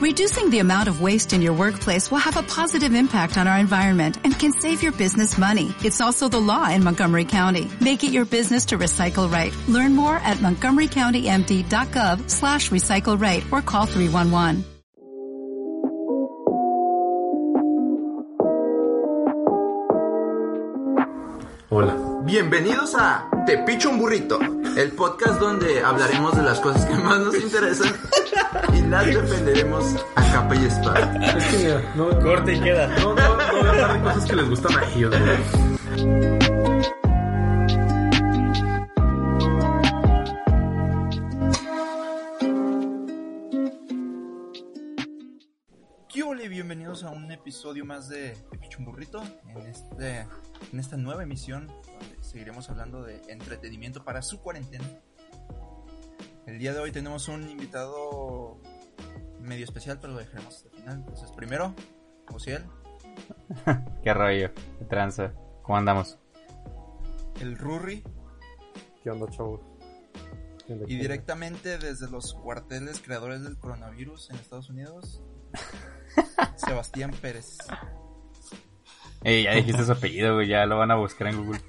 Reducing the amount of waste in your workplace will have a positive impact on our environment and can save your business money. It's also the law in Montgomery County. Make it your business to recycle right. Learn more at montgomerycountymd.gov slash recycle right or call 311. Hola. Bienvenidos a Te Picho un Burrito, el podcast donde hablaremos de las cosas que más nos interesan las defenderemos a capa y espada. Es que mira, no, Corte y queda. no, no, no voy a hablar de cosas que les gustan a ellos, güey. Bienvenidos a un episodio más de Te Picho un Burrito, en, este, en esta nueva emisión donde seguiremos hablando de entretenimiento para su cuarentena. El día de hoy tenemos un invitado medio especial, pero lo dejaremos hasta el final. Entonces, primero, Ociel, Qué rollo, qué tranza. ¿Cómo andamos? el Rurri, ¿Qué onda, chavos? ¿Qué onda, y qué onda? directamente desde los cuarteles creadores del coronavirus en Estados Unidos, Sebastián Pérez. Ey, ya dijiste su apellido, güey, ya lo van a buscar en Google.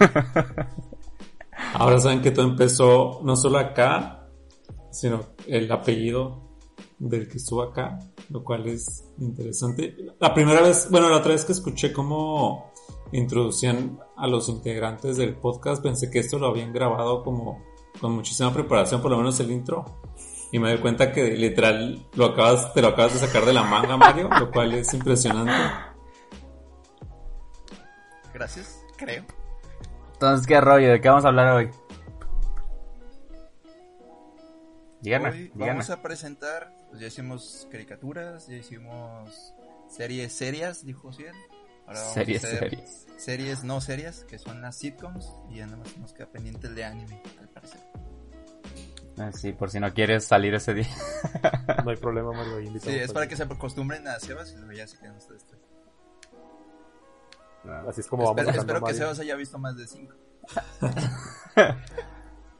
Ahora saben que todo empezó no solo acá, sino el apellido del que estuvo acá, lo cual es interesante. La primera vez, bueno, la otra vez que escuché cómo introducían a los integrantes del podcast, pensé que esto lo habían grabado como con muchísima preparación, por lo menos el intro. Y me doy cuenta que literal lo acabas, te lo acabas de sacar de la manga, Mario, lo cual es impresionante. Gracias, creo. Entonces, ¿qué rollo? ¿De qué vamos a hablar hoy? Hoy díganme. vamos a presentar, pues ya hicimos caricaturas, ya hicimos series serias, dijo Ociel. Ahora vamos Series, a hacer series. series no serias, que son las sitcoms, y ya nada más nos queda pendiente el de anime, al parecer. Ah, Sí, por si no quieres salir ese día. No hay problema, Mario. Sí, es para que se acostumbren a Sebas y luego ya se quedan ustedes tres. Así es como vamos Espero, espero que Mario. Sebas haya visto más de cinco.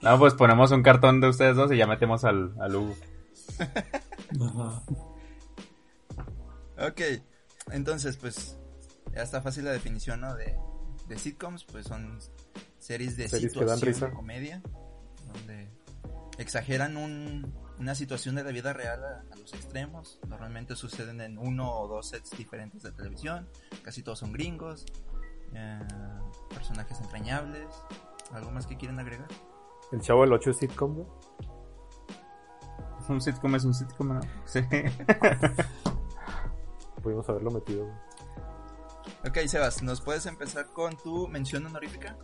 No, pues ponemos un cartón de ustedes dos y ya metemos al, al Hugo. Ok, entonces pues ya está fácil la definición, ¿no? De, de sitcoms, pues son series de Series que dan situación risa. de comedia, donde exageran un- una situación de la vida real a, a los extremos. Normalmente suceden en uno o dos sets diferentes de televisión, casi todos son gringos, eh, personajes entrañables. ¿Algo más que quieren agregar? El chavo del 8 es sitcom, güey. Un sitcom es un sitcom, ¿no? Sí. Pudimos haberlo metido, güey. Ok, Sebas, ¿nos puedes empezar con tu mención honorífica?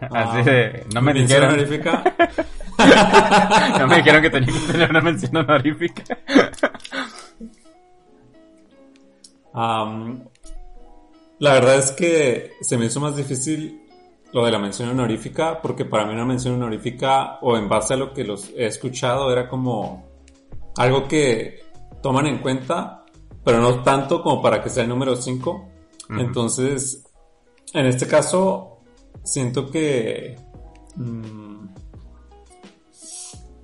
Así de... No me Mención dijeron... honorífica. No me dijeron que tenía que tener una mención honorífica. Am, la verdad es que se me hizo más difícil lo de la mención honorífica, porque para mí una mención honorífica, o en base a lo que los he escuchado, era como algo que toman en cuenta, pero no tanto como para que sea el número 5. Ujú. Entonces, en este caso, siento que... mm,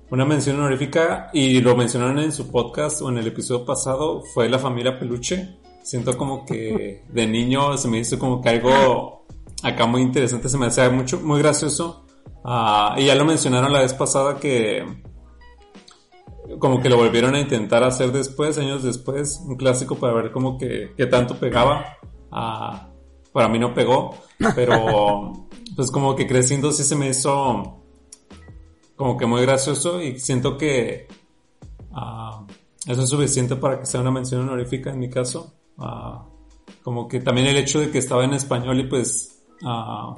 una mención honorífica, y lo mencionaron en su podcast o en el episodio pasado, fue la familia Peluche. Siento como que de niño se me hizo como que algo acá muy interesante, se me hacía mucho, muy gracioso. Ah, y ya lo mencionaron la vez pasada que como que lo volvieron a intentar hacer después, años después, un clásico para ver como que, que tanto pegaba. Ah, para mí no pegó, pero pues como que creciendo sí se me hizo como que muy gracioso y siento que ah, eso es suficiente para que sea una mención honorífica en mi caso. Ah, como que también el hecho de que estaba en español y pues ah,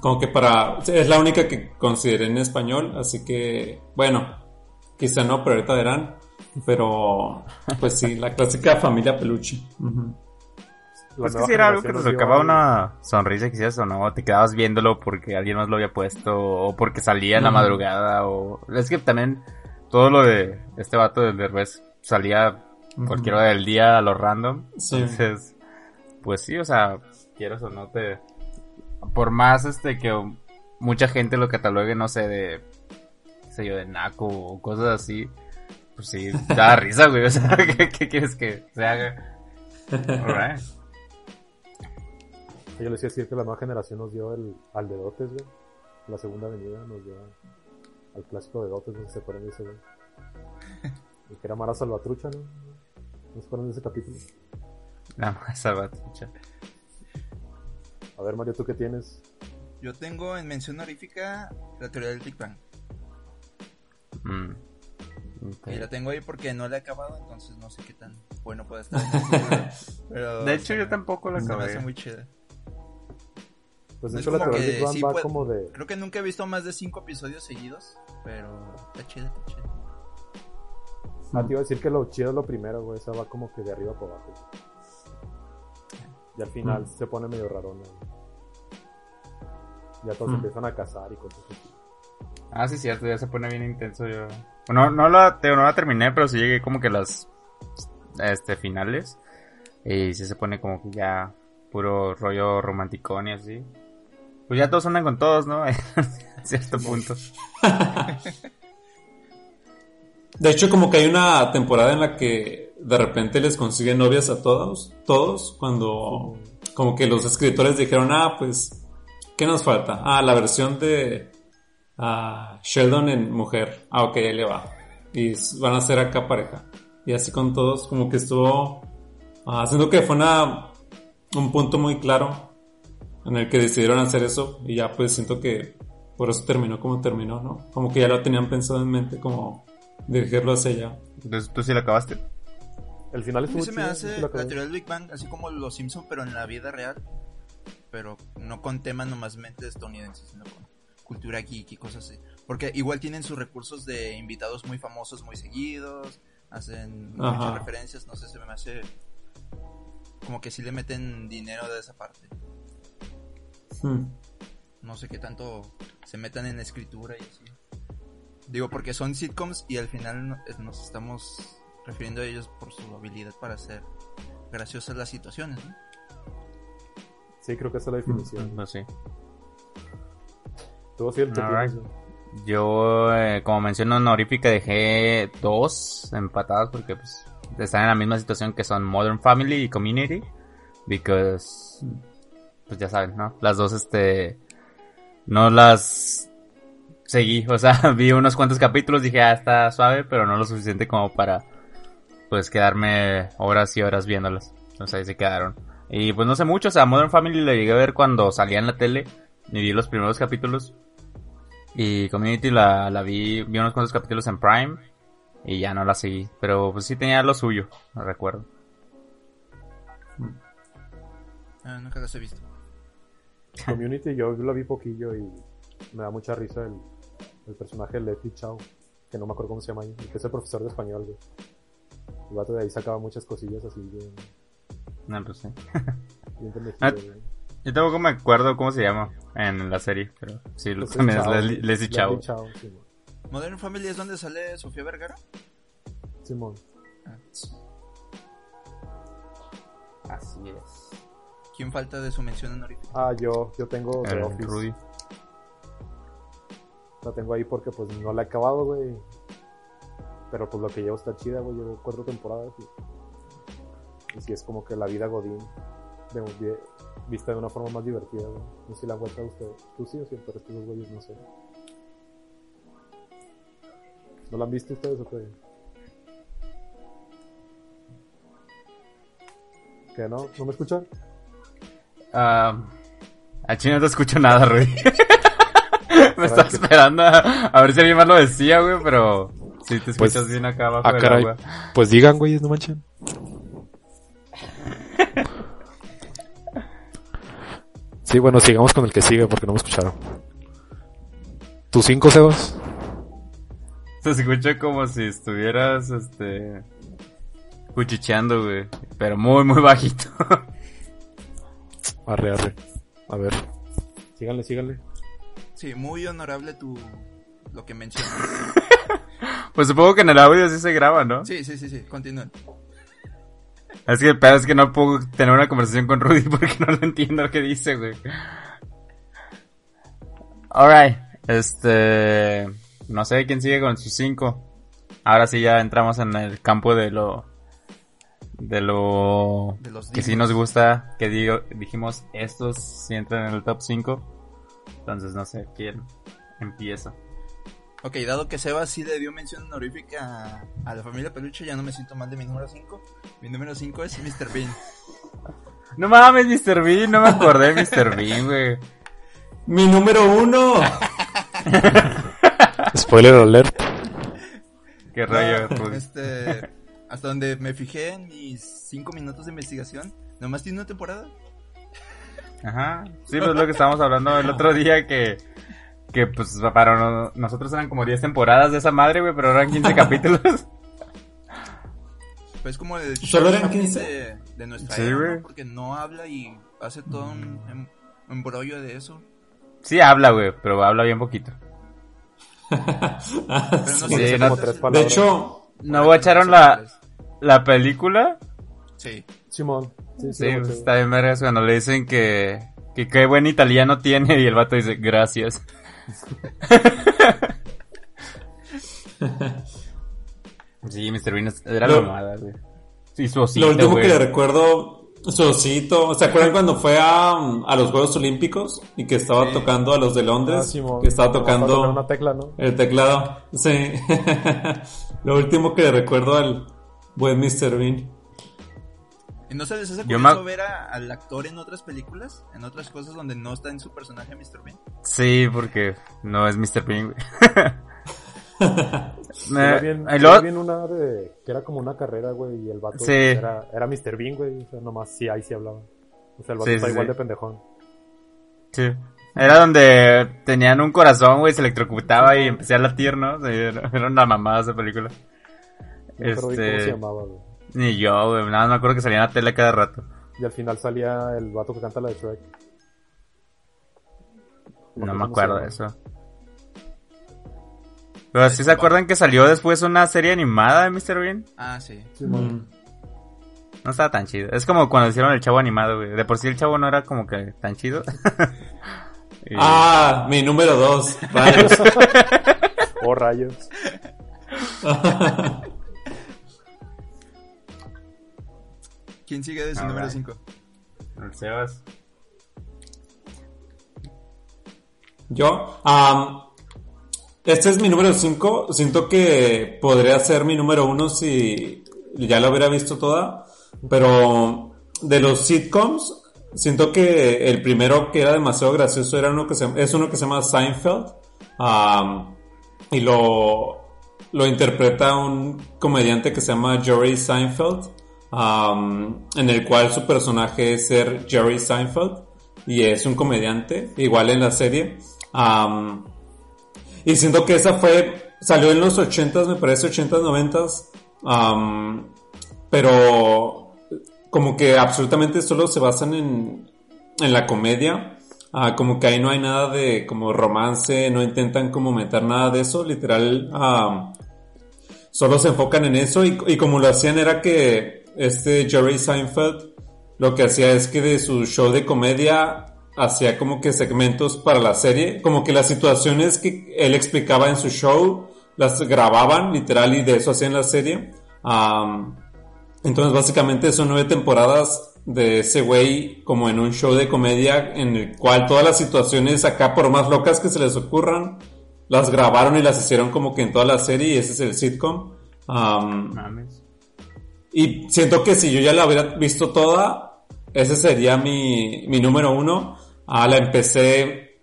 como que para es la única que consideré en español, así que bueno, quizá no, pero ahorita verán. Pero pues sí, la clásica familia peluche. Pues que si era algo que te sacaba algo. una sonrisa quizás o no, te quedabas viéndolo porque alguien más lo había puesto o porque salía en la madrugada o... Es que también todo lo de este vato del Derbez salía cualquier hora del día a lo random. Sí. Entonces, pues sí, o sea, quieras o no te... Por más este que mucha gente lo catalogue, no sé, de sé yo, de naco o cosas así, pues sí, da risa, güey. O sea, ¿qué, qué quieres que se haga? Alright. Yo les iba a decir que la nueva generación nos dio el, al de Dotes, güey. La segunda avenida nos dio al clásico de Dotes, no sé si se acuerdan de ese, güey. El que era Mara Salvatrucha, ¿no? ¿No se acuerdan de ese capítulo? La más salvatrucha. A ver, Mario, ¿tú qué tienes? Yo tengo en mención honorífica la teoría del Big Bang. Mm. Y la tengo ahí porque no la he acabado, entonces no sé qué tan bueno puede estar. Pero, De hecho, yo tampoco la se me hace acabé. muy chida. Pues de hecho la teoría del Big Bang sí va puede- como de... Creo que nunca he visto más de cinco episodios seguidos, pero está chida, está chida. Ah, te iba a decir que lo chido es lo primero, güey. Esa va como que de arriba para abajo. Y al final Mm. se pone medio rarona, güey. Ya todos Mm. empiezan a cazar y cosas así. Ah, sí, cierto, ya se pone bien intenso yo. Bueno, no la, te- no la terminé, pero sí llegué como que a las este, finales. Y sí se pone como que ya puro rollo romanticón y así. Pues ya todos andan con todos, ¿no? a cierto punto. De hecho, como que hay una temporada en la que de repente les consiguen novias a todos, todos, cuando como que los escritores dijeron, ah, pues, ¿qué nos falta? Ah, la versión de ah, Sheldon en mujer. Ah, ok, ahí le va. Y van a ser acá pareja. Y así con todos, como que estuvo ah, haciendo que fue una, un punto muy claro en el que decidieron hacer eso. Y ya pues siento que por eso terminó como terminó, ¿no? Como que ya lo tenían pensado en mente, como dirigirlo hacia allá. Entonces, ¿tú sí la acabaste? El final estuvo se me hace la teoría del Big Bang, así como los Simpson, pero en la vida real. Pero no con temas nomás mente estadounidenses, sino con cultura geek y cosas así. Porque igual tienen sus recursos de invitados muy famosos muy seguidos, hacen Ajá. muchas referencias, no sé, se me hace como que sí le meten dinero de esa parte. Hmm. No sé qué tanto se metan en escritura y así. Digo, porque son sitcoms y al final no- nos estamos refiriendo a ellos por su habilidad para hacer graciosas las situaciones, ¿no? Sí, creo que esa es la definición. No sé. Tú güey. Yo, eh, como mención honorífica, dejé dos empatadas porque pues, están en la misma situación que son Modern Family y Community. Because, pues ya saben, ¿no? Las dos, este, no las seguí. O sea, vi unos cuantos capítulos, dije, ah, está suave, pero no lo suficiente como para, pues, quedarme horas y horas viéndolas. Entonces ahí se quedaron. Y pues no sé mucho, o sea, Modern Family lo llegué a ver cuando salía en la tele. Y vi los primeros capítulos. Y Community la, la vi, vi unos cuantos capítulos en Prime y ya no la seguí. Pero pues sí tenía lo suyo, no recuerdo. Ah, nunca las he visto. Community yo lo vi poquillo y me da mucha risa el, el personaje de Leslie Chow, que no me acuerdo cómo se llama ahí, que es el profesor de español, güey. El vato de ahí sacaba muchas cosillas así bien, No, pues sí. bien Ah. Yo tampoco me acuerdo cómo se llama en la serie, pero sí, lo Pues es también es Leslie, Leslie Simón. Modern Family es donde sale Sofía Vergara. Simón. Ah, Así es. ¿Quién falta de su mención honorífica? Ah, yo, yo tengo The El Office. Rudy. La tengo ahí porque pues no la he acabado, güey. Pero pues lo que llevo está chida, güey. Llevo cuatro temporadas. Y, y sí es como que la vida Godín de, de- vista de una forma más divertida, güey. No sé si la han vuelto a ustedes. Tú sí o sí, pero estos dos güeyes no sé. ¿No la han visto ustedes o qué? ¿Qué no? ¿No me escuchan? Ah, a Chino no te escucho nada, Rudy. me estaba esperando a, a ver si alguien más lo decía, güey, pero sí te escuchas Pues, bien acá abajo ah, del caray. agua. Pues digan, güeyes, no manchen. Sí, bueno, sigamos con el que sigue porque no me escucharon. ¿Tus cinco, Sebas? Se escucha como si estuvieras, este... Cuchicheando, güey. Pero muy, muy bajito. Arre, arre. A ver. Síganle, síganle. Sí, muy honorable tu lo que mencionas. pues supongo que en el audio sí se graba, ¿no? Sí, sí, sí, sí, continúen. Es que el pedo es que no puedo tener una conversación con Rudy porque no lo entiendo lo que dice, güey. Alright, este... no sé quién sigue con sus cinco. Ahora sí ya entramos en el campo de lo de lo De los que sí nos gusta, que digo, dijimos estos sí entran en el top 5. Entonces no sé quién empieza. Ok, dado que Sebas sí le dio mención honorífica a, a la familia Peluche, ya no me siento mal de mi número 5. Mi número 5 es Mr. Bean. No mames, Mr. Bean, no me acordé de Mr. Bean, güey. Mi número uno. Spoiler alert. Qué Ah, Rudy. este, hasta donde me fijé en mis 5 minutos de investigación, nomás tiene una temporada. Ajá. Sí, pues lo que estábamos hablando el otro día que que pues para no- nosotros eran como 10 temporadas de esa madre, güey, pero eran 15 capítulos. Pues como el ¿Solo eran Chaplin 15? de, de nuestra Sí, era, ¿no? Porque no habla y hace todo un em- embrollo de eso. Sí habla, güey, pero habla bien poquito. Pero no sí. sé no- De hecho, ¿No echaron la, la película? Sí. Simón. Sí, sí, Sí, está bien vergas cuando le dicen que, que qué buen italiano tiene y el vato dice gracias. sí, Mr. Bean era la Lo- mamada, güey. Sí, su osito, lo último güey. que le recuerdo, su osito. ¿Se acuerdan cuando fue a, a los Juegos Olímpicos y que estaba Sí. tocando a los de Ah, Londres? Simón. que estaba tocando una tecla, ¿no? el teclado. Sí. lo último que le recuerdo al buen Mr. Bean. ¿Y no se les hace curioso me- ver a- al actor en otras películas? En otras cosas donde no está en su personaje Mr. Bean. Sí, porque no es Mr. Bean, Eh, bien, luego- bien una de... Que era como una carrera, güey, y el vato Sí. era, era Mr. Bean, güey. O sea, nomás sí, ahí sí hablaba. O sea, el vato Sí, está sí, igual sí. de pendejón. Sí. Era donde tenían un corazón, güey, se electrocutaba y empecé a latir, ¿no? Era era una mamada esa película. Me cómo se Este... llamaba, güey. Ni yo, güey, nada más me acuerdo que salía en la tele cada rato. Y al final salía el vato que canta la de Shrek. No ¿Cómo me se acuerdo de eso. Pero sí se acuerdan que salió después una serie animada de Mr. Bean. Ah, sí. Mm. No estaba tan chido. Es como cuando hicieron el chavo animado, güey. De por sí el chavo no era como que tan chido. Y- Ah, mi número dos. Rayos. Oh, rayos. ¿Quién sigue de su Alright. número 5? El Sebas. Yo, am, este es mi número 5. Siento que podría ser mi número 1 si ya lo hubiera visto toda. Pero de los sitcoms, siento que el primero que era demasiado gracioso era uno que se, es uno que se llama Seinfeld. Am, y lo, lo interpreta un comediante que se llama Jerry Seinfeld. Am, en el cual su personaje es ser Jerry Seinfeld. Y es un comediante, igual en la serie. Am, y siento que esa fue, salió en los 80s, me parece 80s, 90s. am, pero como que absolutamente solo se basan en, en la comedia. Ah, como que ahí no hay nada de como romance, no intentan como meter nada de eso, literal. solo se enfocan en eso y como lo hacían era que este Jerry Seinfeld lo que hacía es que de su show de comedia hacía como que segmentos para la serie, como que las situaciones que él explicaba en su show las grababan literal y de eso hacían la serie. Am, entonces básicamente son nueve temporadas de ese güey como en un show de comedia en el cual todas las situaciones acá por más locas que se les ocurran las grabaron y las hicieron como que en toda la serie y ese es el sitcom. Mames. Y siento que si yo ya la hubiera visto toda, ese sería mi, mi número uno. Ah, la empecé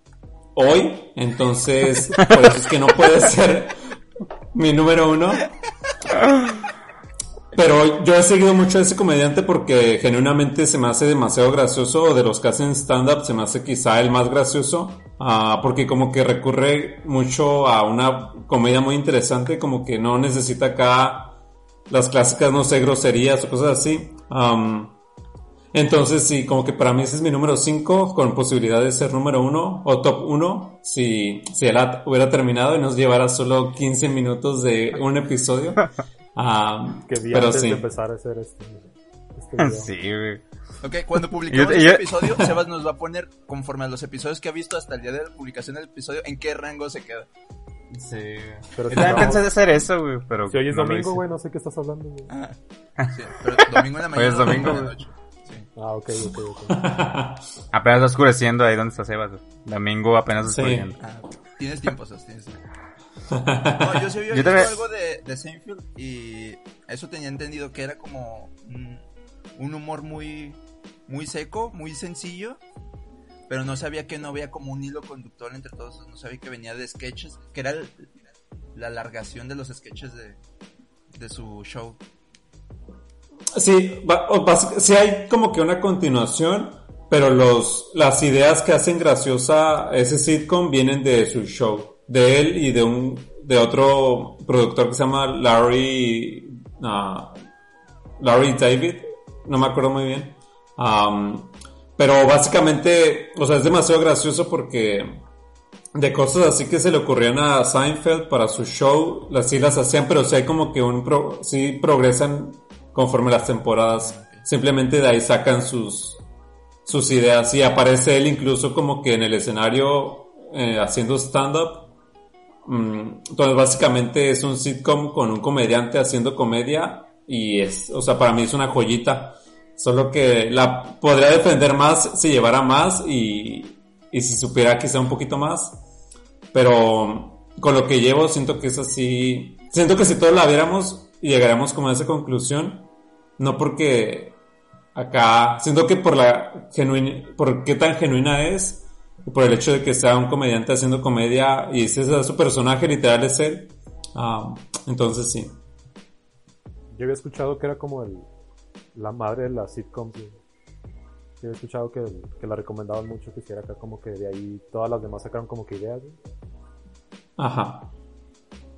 hoy, entonces por eso es que no puede ser mi número uno. Pero yo he seguido mucho ese comediante porque genuinamente se me hace demasiado gracioso. De los que hacen stand-up se me hace quizá el más gracioso. ah, porque como que recurre mucho a una comedia muy interesante. Como que no necesita acá las clásicas, no sé, groserías o cosas así. Am, entonces sí, como que para mí ese es mi número 5 con posibilidad de ser número 1 o top 1 si, si él ha- hubiera terminado y nos llevara solo 15 minutos de un episodio. Am, Que vi pero antes sí. de empezar a hacer este, este video. Sí, güey. Ok, cuando publiquemos Yo- este episodio, Sebas nos va a poner, conforme a los episodios que ha visto hasta el día de la publicación del episodio, en qué rango se queda. Sí. Pero Yo si también no- pensé de hacer eso, güey, pero... Si hoy es no domingo, güey, no sé qué estás hablando, güey. Ah, sí, pero domingo en la Hoy mañana. es domingo, en la güey. noche. Sí. Ah, ok, ok, ok. Apenas está oscureciendo ahí donde está Sebas. Domingo apenas Sí. oscureciendo. Ah, tienes tiempo, Sos, tienes tiempo. No, yo sí había Yo visto también- algo de, de Seinfeld y eso tenía entendido que era como un, un humor muy, muy seco, muy sencillo, pero no sabía que no había como un hilo conductor entre todos, no sabía que venía de sketches, que era la alargación de los sketches de, de su show. Sí, va- basi- sí hay como que una continuación, pero los, las ideas que hacen graciosa ese sitcom vienen de su show, de él y de un, de otro productor que se llama Larry, ah, Larry David, no me acuerdo muy bien. Pero básicamente, o sea, es demasiado gracioso porque de cosas así que se le ocurrían a Seinfeld para su show, las sí las hacían, pero sí hay como que un pro, sí progresan conforme las temporadas. Simplemente de ahí sacan sus sus ideas y aparece él incluso como que en el escenario eh, haciendo stand up. entonces básicamente es un sitcom con un comediante haciendo comedia y es, o sea, para mí es una joyita. Solo que la podría defender más si llevara más y, y si supiera quizá un poquito más. Pero con lo que llevo siento que es así. Siento que si todos la viéramos y llegaremos como a esa conclusión. No porque acá. Siento que por la genuina. por qué tan genuina es. Y por el hecho de que sea un comediante haciendo comedia. Y ese es su personaje literal es él. ah, entonces sí. Yo había escuchado que era como el, la madre de las sitcoms. Yo había escuchado que, que la recomendaban mucho, que hiciera acá como que de ahí todas las demás sacaron como que ideas. güey. Ajá.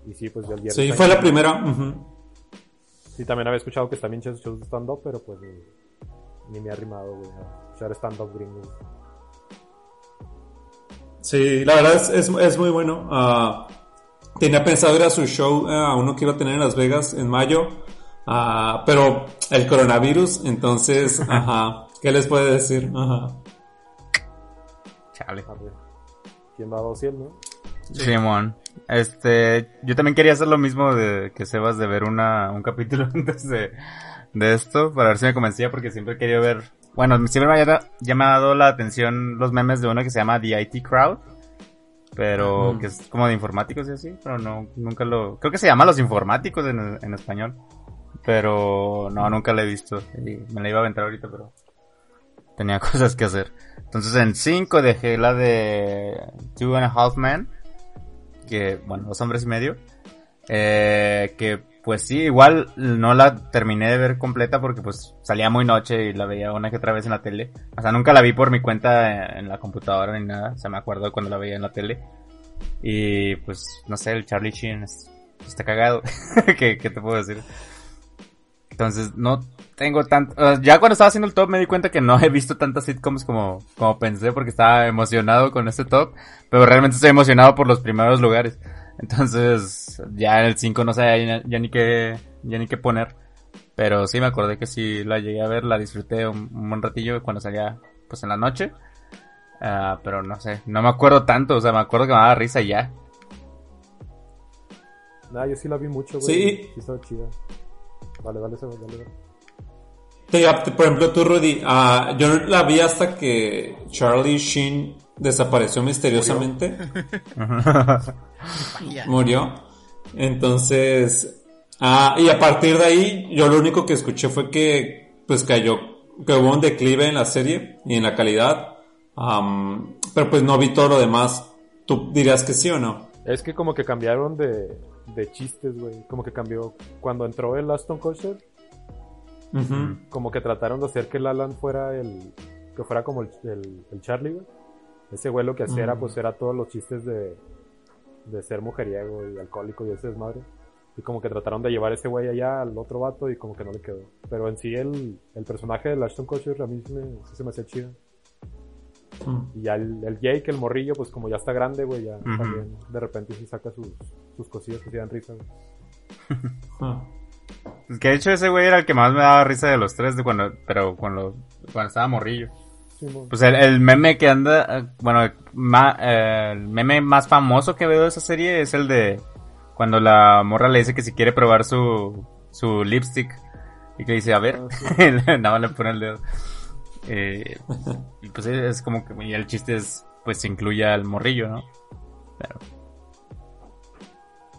Y sí, pues yo el Sí, fue la primera. ujú. Sí, también había escuchado que también shows shows de stand-up, pero pues ni, ni me ha arrimado, güey, a escuchar stand-up. Sí, la verdad es, es, es muy bueno. Ah, tenía pensado ir a su show, eh, a uno que iba a tener en Las Vegas en mayo, ah, pero el coronavirus, entonces, ajá, ¿qué les puede decir? Ajá. Chale. ¿quién va a 200, no? Simón. Este, yo también quería hacer lo mismo de que Sebas de ver una, un capítulo antes de, de esto, para ver si me convencía, porque siempre quería ver, bueno, siempre me ha llamado la atención los memes de uno que se llama The IT Crowd, pero que es como de informáticos y así, pero no, nunca lo, creo que se llama Los Informáticos en, en español, pero no, nunca lo he visto, y me la iba a aventar ahorita, pero tenía cosas que hacer. Entonces en 5 dejé la de Two and a Half Men, que, bueno, dos hombres y medio. Eh, que pues sí, igual no la terminé de ver completa porque pues salía muy noche y la veía una que otra vez en la tele. O sea, nunca la vi por mi cuenta en la computadora ni nada. O sea, me acuerdo cuando la veía en la tele. Y pues, no sé, el Charlie Sheen es- está cagado. ¿Qué, qué te puedo decir? Entonces, no tengo tanto... ya cuando estaba haciendo el top me di cuenta que no he visto tantas sitcoms como, como pensé porque estaba emocionado con este top. Pero realmente estoy emocionado por los primeros lugares. Entonces, ya en el 5 no sé ya, ya ni qué, ya ni qué poner. Pero sí me acordé que sí la llegué a ver, la disfruté un, un buen ratillo cuando salía pues en la noche. Ah, pero no sé, no me acuerdo tanto, o sea, me acuerdo que me daba risa y ya. Nada, yo sí la vi mucho, güey. Sí. Sí, estaba chida. Vale, vale, dale. Te digo, por ejemplo, tú, Rudy, ah, yo la vi hasta que Charlie Sheen desapareció misteriosamente. Murió. Entonces, ah, y a partir de ahí, yo lo único que escuché fue que, pues cayó, que hubo un declive en la serie y en la calidad. Am, pero pues no vi todo lo demás. ¿Tú dirías que sí o no? Es que como que cambiaron de, de chistes, güey. Como que cambió. Cuando entró el Aston Kutcher, como que trataron de hacer que el Alan fuera el. Que fuera como el, el, el Charlie, güey. Ese güey lo que hacía era, Mm. pues, era todos los chistes de. De ser mujeriego y alcohólico y ese desmadre. Y como que trataron de llevar ese güey allá al otro vato y como que no le quedó. Pero en sí el, el personaje del Ashton Kutcher a mí me, sí se me hacía chido. Mm. Y ya el, el Jake, el morrillo, pues como ya está grande, güey, ya también de repente sí saca sus, sus cosillas que se dan risa, güey. Ah. Es que de hecho ese güey era el que más me daba risa de los tres de cuando, pero cuando, cuando estaba morrillo. Pues el, el meme que anda, eh, bueno, ma- eh, el meme más famoso que veo de esa serie es el de cuando la morra le dice que si quiere probar su, su lipstick y que dice, a ver, nada más le pone el dedo. Eh, y pues es como que, y el chiste es, pues se incluye al morrillo, ¿no? Pero,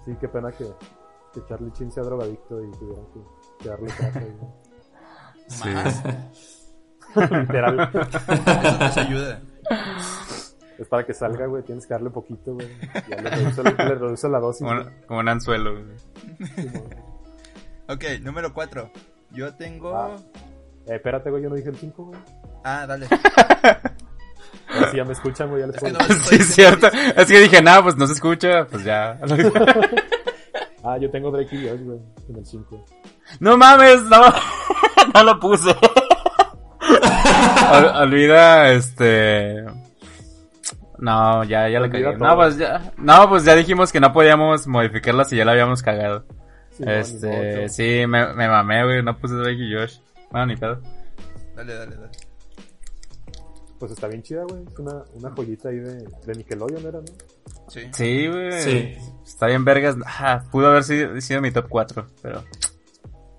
Sí, qué pena que, que Charlie Chin sea drogadicto y tuvieran que, que darle traje. ¿no? sí. Más. Literal. Eso ayuda. Es para que salga, güey. Tienes que darle poquito, güey. Ya le reduce, le reduce la dosis. Como, un anzuelo. güey. Ok, número 4. Yo tengo. Ah. Eh, espérate, güey. Yo no dije el 5, güey. Ah, dale. Sí ya me escuchan, güey. Ya les Es que puedo- no- Sí, es cierto. Es que dije, nada, pues no se escucha, pues ya. Ah, yo tengo Drake y Josh, güey. En el 5. No mames, no. no lo puse. Ol- Olvida, este. No, ya, ya la cagué. No, pues ya. No, pues ya dijimos que no podíamos modificarla si ya la habíamos cagado. Sí, no, ni este, sí, me, me mamé, güey. No puse Drake y Josh. Bueno, ni pedo. Dale, dale, dale. Pues está bien chida, güey. Es una, una joyita ahí de, de Nickelodeon, era, ¿no? Sí. Sí, güey. Sí. Está bien, vergas. Ah, pudo haber sido, sido mi top 4, pero.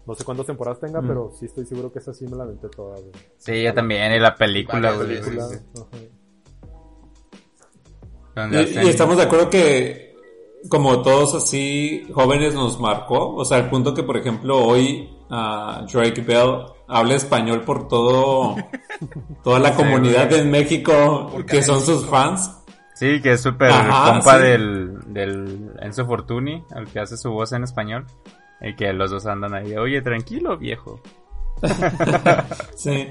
No sé cuántas temporadas tenga, Mm. pero sí estoy seguro que esa sí me la aventé toda, güey. Sí, yo también. Y la película, güey. sí, sí. y estamos de acuerdo que como todos así jóvenes nos marcó, o sea, al punto que por ejemplo hoy ah, Drake Bell habla español por todo toda la comunidad en México que son sus fans. Sí, que es súper compa sí. del, del Enzo Fortuni, el que hace su voz en español. Y que los dos andan ahí, de, oye, tranquilo, viejo. Sí.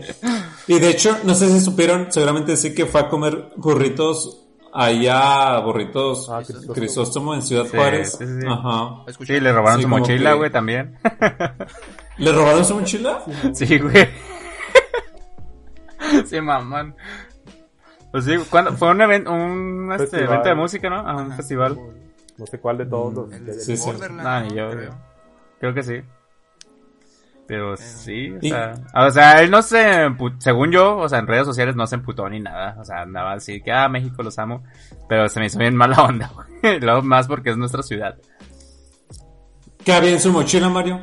Y de hecho, no sé si supieron, seguramente sí que fue a comer burritos allá, burritos Ah, Crisóstomo. Crisóstomo en Ciudad Sí, Juárez. sí, sí. Ajá. Sí, le robaron Sí, su mochila, que- güey, también. ¿Le robaron su mochila? sí, güey. sí, mamón. Pues sí, ¿cuándo? fue un, evento un este, Festival. evento de música, ¿no? Ah, un festival. No sé cuál de todos los. El que- Sí, sí. Ni yo, creo. Creo que sí. Pero sí, o Y- sea, o sea, él no se, según yo, o sea, en redes sociales no se emputó ni nada, o sea, andaba así que, ah, México los amo, pero se me hizo bien mala onda, güey, luego más porque es nuestra ciudad. ¿Qué había en su mochila, Mario?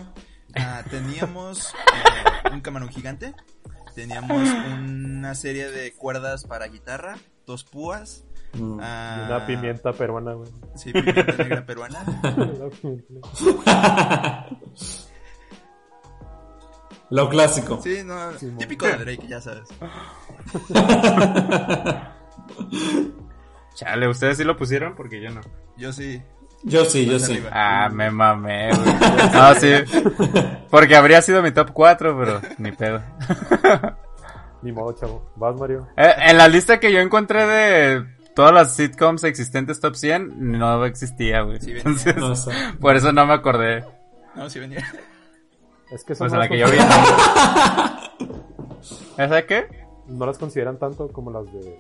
Ah, teníamos eh, un camarón gigante. Teníamos una serie de cuerdas para guitarra, dos púas. Mm. ah, una pimienta peruana, güey. Sí, pimienta negra peruana. Lo clásico. Sí, no, Simón. típico de Drake, ya sabes. Chale, ¿ustedes sí lo pusieron? Porque yo no. Yo sí. Yo sí, yo sí. Ah, me mamé, güey. No, sí. Porque habría sido mi top 4, pero ni pedo. Ni modo, chavo. Vas, Mario. Eh, en la lista que yo encontré de todas las sitcoms existentes top 100, no existía, güey. Sí, venía. Entonces, No sé. por eso no me acordé. No, sí venía. Es que son Pues a la no que las yo vi. consideran- ¿Esa qué? No las consideran tanto como las de.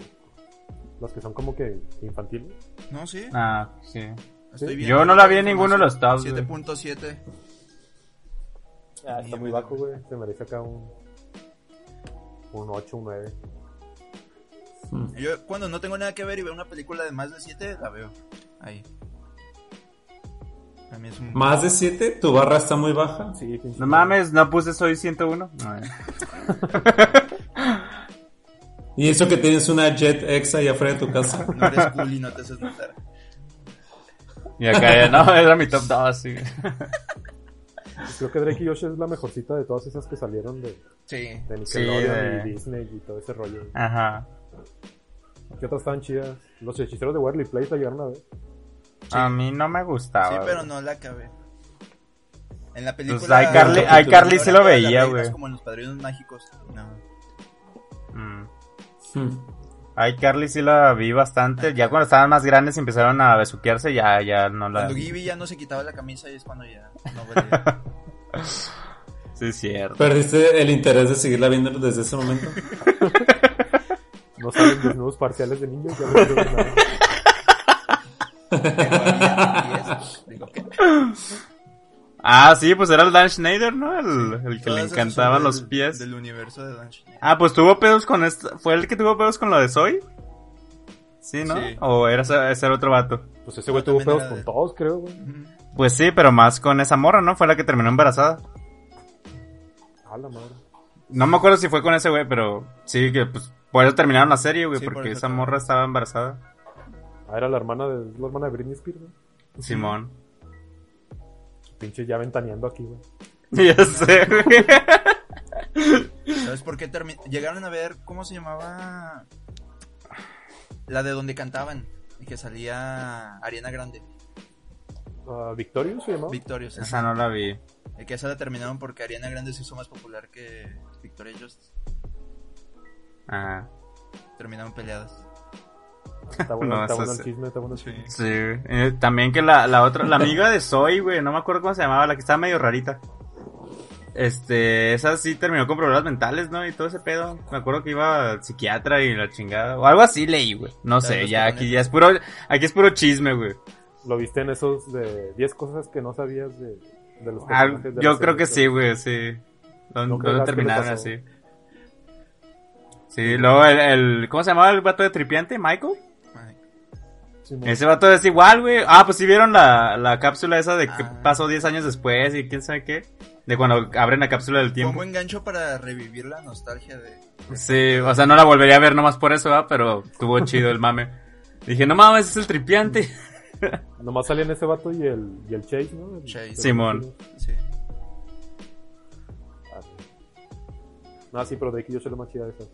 Las que son como que infantiles. No, sí. Ah, sí. Estoy Sí. Yo no la vi en ninguno de los güey. 7.7. Ah, está muy bajo, güey. Se merece acá un. Un 8, un 9. Yo cuando no tengo nada que ver y veo una película de más de 7, la veo. Ahí. A mí es un... Más de 7, tu barra está muy baja. Sí, No mames, no puse soy 101. No, eh. Y eso que tienes una Jet X allá afuera de tu casa. No eres cool y no te haces notar. Y acá ya, no, era mi top 2, sí. Creo que Drake y Josh es la mejorcita de todas esas que salieron de, Sí. de Nickelodeon de- y Disney y todo ese rollo. Ajá. ¿Qué otras estaban chidas? Los hechiceros de Waverly Place la llegaron a ver. A mí no me gustaba. Sí, pero güey. no la acabé. En la película... Pues iCarly- iCarly sí lo veía, güey. como en los padrinos mágicos. No. Mm. Hmm. Ay, Carly sí la vi bastante. Ya cuando estaban más grandes y empezaron a besuquearse, ya, ya no la. Cuando Gibby ya no se quitaba la camisa y es cuando ya no. Sí, es cierto. ¿Perdiste el interés de seguirla viendo desde ese momento? No salen desnudos parciales de niños. Ya no Ah, sí, pues era el Dan Schneider, ¿no? El, el que Todas le encantaban los del- pies. Del universo de Dan Schneider. Ah, pues tuvo pedos con esto. ¿Fue el que tuvo pedos con lo de Soy? Sí, ¿no? Sí. O era ese, otro vato. Pues ese güey tuvo pedos con todos, creo, güey. Pues sí, pero más con esa morra, ¿no? Fue la que terminó embarazada. A la madre. No me acuerdo si fue con ese güey, pero sí, que pues por eso terminaron la serie, güey, Sí, porque esa morra estaba embarazada. Ah, era la hermana de, la hermana de Britney Spears, güey. Simón. Pinche ya ventaneando aquí, güey. ya sé, güey. ¿Sabes por qué termi- llegaron a ver cómo se llamaba la de donde cantaban y que salía Ariana Grande, Ah, ¿Victorious se llamaba? Victorious? Esa no la vi. Y que esa la terminaron porque Ariana Grande se hizo más popular que Victoria Justice. Ah, Terminaron peleadas. Está bueno, No, está bueno el chisme, está bueno el chisme. sí. Eh, también que la, la otra, la amiga de Soy, güey, no me acuerdo cómo se llamaba, la que estaba medio rarita. Este, esa sí terminó con problemas mentales, ¿no? Y todo ese pedo. Me acuerdo que iba al psiquiatra y la chingada. O algo así leí, güey. No sé, ya aquí ya es puro, aquí es puro chisme, güey. ¿Lo viste en esos de 10 cosas que no sabías de, de los Ah, de yo creo que sí, güey, sí. ¿Dónde, No dónde terminaron así? Sí, luego el, el- ¿cómo se llamaba el vato de tripiante? ¿Michael? Sí, Ese vato es igual, güey. Ah, pues sí vieron la, la cápsula esa de que Ah. pasó 10 años después y quién sabe qué. De cuando abren la cápsula del Fue un tiempo. buen gancho para revivir la nostalgia de... Sí, o sea, no la volvería a ver nomás por eso. Pero estuvo chido el mame. Dije, no mames, es el tripiante. Nomás salían ese vato y el, y el Chase, ¿no? El- Chase. Simón. Sí. Ah, sí. No, sí, pero Drake y yo soy la más chida de esas.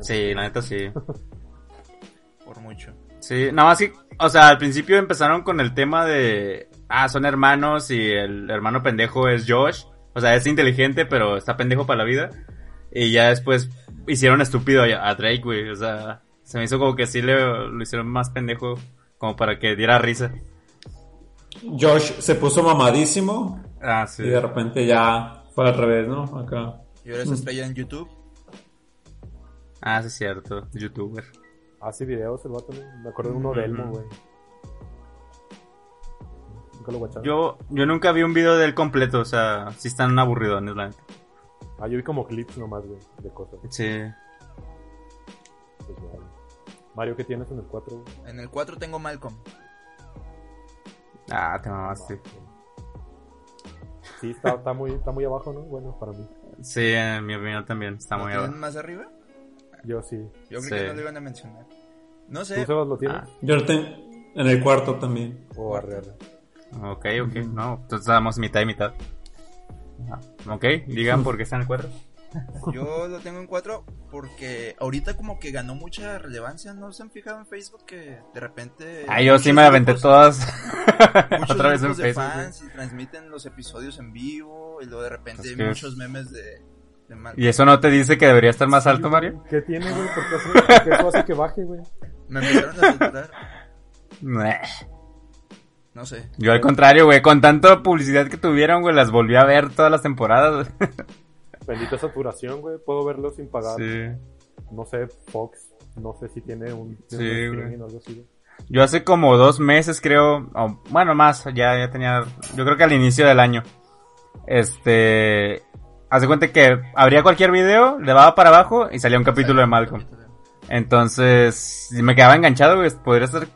Sí, la neta sí. Por mucho. Sí, nada más que, o sea, al principio empezaron con el tema de, ah, son hermanos y el hermano pendejo es Josh. O sea, es inteligente, pero está pendejo para la vida. Y ya después hicieron estúpido a, a Drake, güey. O sea, se me hizo como que sí le, lo hicieron más pendejo, como para que diera risa. Josh se puso mamadísimo Ah, sí. y de repente ya fue al revés, ¿no? Acá. Y ahora es estrella en YouTube. Ah, sí, es cierto. YouTuber. Hace videos el vato, ¿no? Me acuerdo de uno de Elmo, güey. Nunca lo guacharon. Yo, yo nunca vi un video de él completo, o sea, sí están aburridones, la neta. Ah, yo vi como clips nomás, güey, de cosas. Sí. Pues. Mario, ¿qué tienes en el 4? güey? En el 4 tengo Malcolm. Ah, te mamaste. Sí, está, está, muy, está muy abajo, ¿no? Bueno, para mí. Sí, en mi opinión también, está ¿Lo muy tienen abajo. más arriba? Yo sí. Yo creo Sí. que no lo iban a mencionar. No ¿Tú, sé. Sebas, lo tienes? Ah. Yo lo tengo en el cuarto también. O arre, arre. Ok, ok, no, entonces damos mitad y mitad. Ah, Ok, digan por qué está en el cuadro. Yo lo tengo en 4 porque ahorita como que ganó mucha relevancia. ¿No se han fijado en Facebook que de repente... Ah, yo sí me aventé grupos- todas Muchos otra vez en de Facebook. fans y transmiten los episodios en vivo y luego de repente que- muchos memes de. ¿Y eso no te dice que debería estar más alto, Mario? ¿Qué tiene, güey? ¿Por qué, hace- por qué eso hace que baje, güey? Me empezaron a. Meh. No sé. Yo al contrario, güey, con tanta publicidad que tuvieron, güey, las volví a ver todas las temporadas. Bendita saturación, güey. Puedo verlo sin pagar. sí. No sé, Fox. No sé si tiene un, tiene Sí, un güey. streaming o algo así. güey. Yo hace como dos meses creo, o, bueno más, ya, ya tenía, yo creo que al inicio del año, este, hace cuenta que abría cualquier video, le daba para abajo y salía un capítulo de Malcolm. Entonces, si me quedaba enganchado, güey, podría ser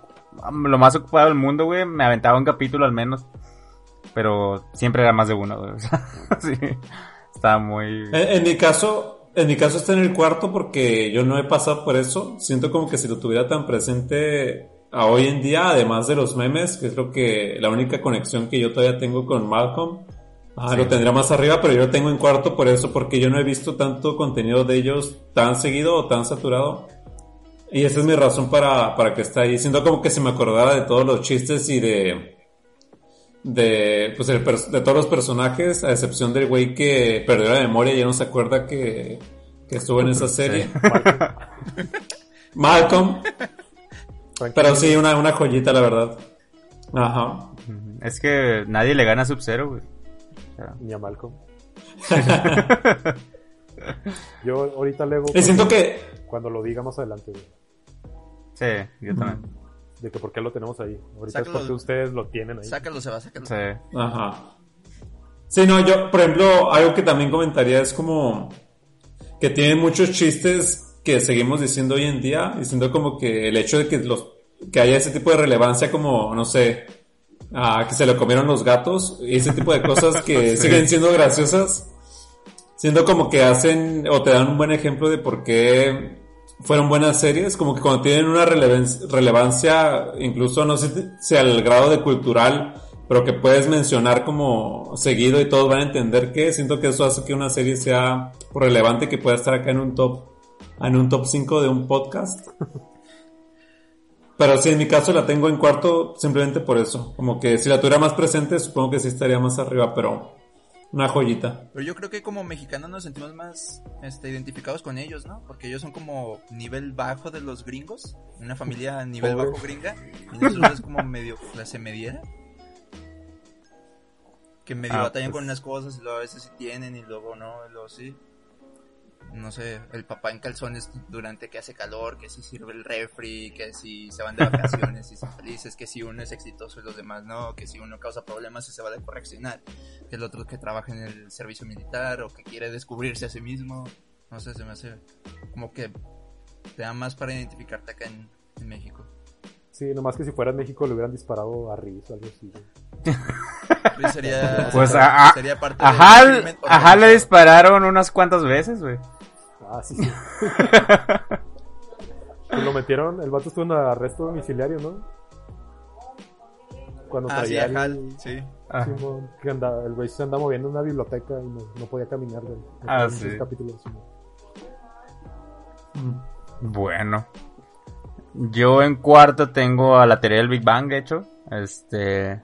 lo más ocupado del mundo, güey, me aventaba un capítulo al menos. Pero siempre era más de uno, güey. o sea, sí, estaba muy... En, en mi caso, en mi caso está en el cuarto porque yo no he pasado por eso. Siento como que si lo tuviera tan presente a hoy en día, además de los memes, que es lo que la única conexión que yo todavía tengo con Malcolm. Ah, lo tendría más arriba, pero yo lo tengo en cuarto por eso, porque yo no he visto tanto contenido de ellos tan seguido o tan saturado. Y esa es mi razón para, para que esté ahí. Siento como que se me acordara de todos los chistes y de, de, pues el de todos los personajes, a excepción del güey que perdió la memoria y ya no se acuerda que, que estuvo en esa serie. Malcolm. Pero sí, una, una joyita, la verdad. Ajá. Es que nadie le gana a Sub-Zero, güey. O sea, Ni a Malcolm. Yo ahorita leo Y siento que, cuando lo diga más adelante, güey. sí, yo también. De que por qué lo tenemos ahí. Ahorita Sácalo. es porque ustedes lo tienen ahí. Sácalo, se va, sácalo. Sí. ajá. Sí, no, yo, por ejemplo, algo que también comentaría es como que tiene muchos chistes que seguimos diciendo hoy en día, diciendo como que el hecho de que los que haya ese tipo de relevancia como, no sé, ah, que se lo comieron los gatos, y ese tipo de cosas que siguen siendo graciosas, siendo como que hacen o te dan un buen ejemplo de por qué fueron buenas series, como que cuando tienen una relevan- relevancia, incluso no sé si al grado de cultural, pero que puedes mencionar como seguido y todos van a entender que siento que eso hace que una serie sea relevante que pueda estar acá en un top en un top 5 de un podcast. Pero sí, en mi caso la tengo en cuarto simplemente por eso. Como que si la tuviera más presente, supongo que sí estaría más arriba, pero una joyita. Pero yo creo que como mexicanos nos sentimos más este, identificados con ellos, ¿no? Porque ellos son como nivel bajo de los gringos, una familia nivel Pobre. bajo gringa, y nosotros es como medio clase mediera. Que medio Ah, batallan pues. con unas cosas y luego a veces sí tienen y luego no, y luego sí. No sé, el papá en calzones durante que hace calor, que si sirve el refri, que si se van de vacaciones y son felices, que si uno es exitoso y los demás no, que si uno causa problemas y se va de correccionar, que el otro que trabaja en el servicio militar o que quiere descubrirse a sí mismo. No sé, se me hace como que te da más para identificarte acá en, en México. Sí, nomás que si fuera en México le hubieran disparado a Riz o algo así. güey. Pues sería, Pues a, a, sería parte a del Hal, a Hal le dispararon unas cuantas veces, güey. Ah, sí, sí. Pues lo metieron, el vato estuvo en arresto domiciliario, ¿no? Cuando Ah, sí, traía a el- sí. Ah. Que andaba- el güey se andaba moviendo en una biblioteca y no, no podía caminar. güey. Ah, En sí. capítulos, Simón. Bueno. Yo en cuarto tengo a la teoría del Big Bang, de hecho. Este.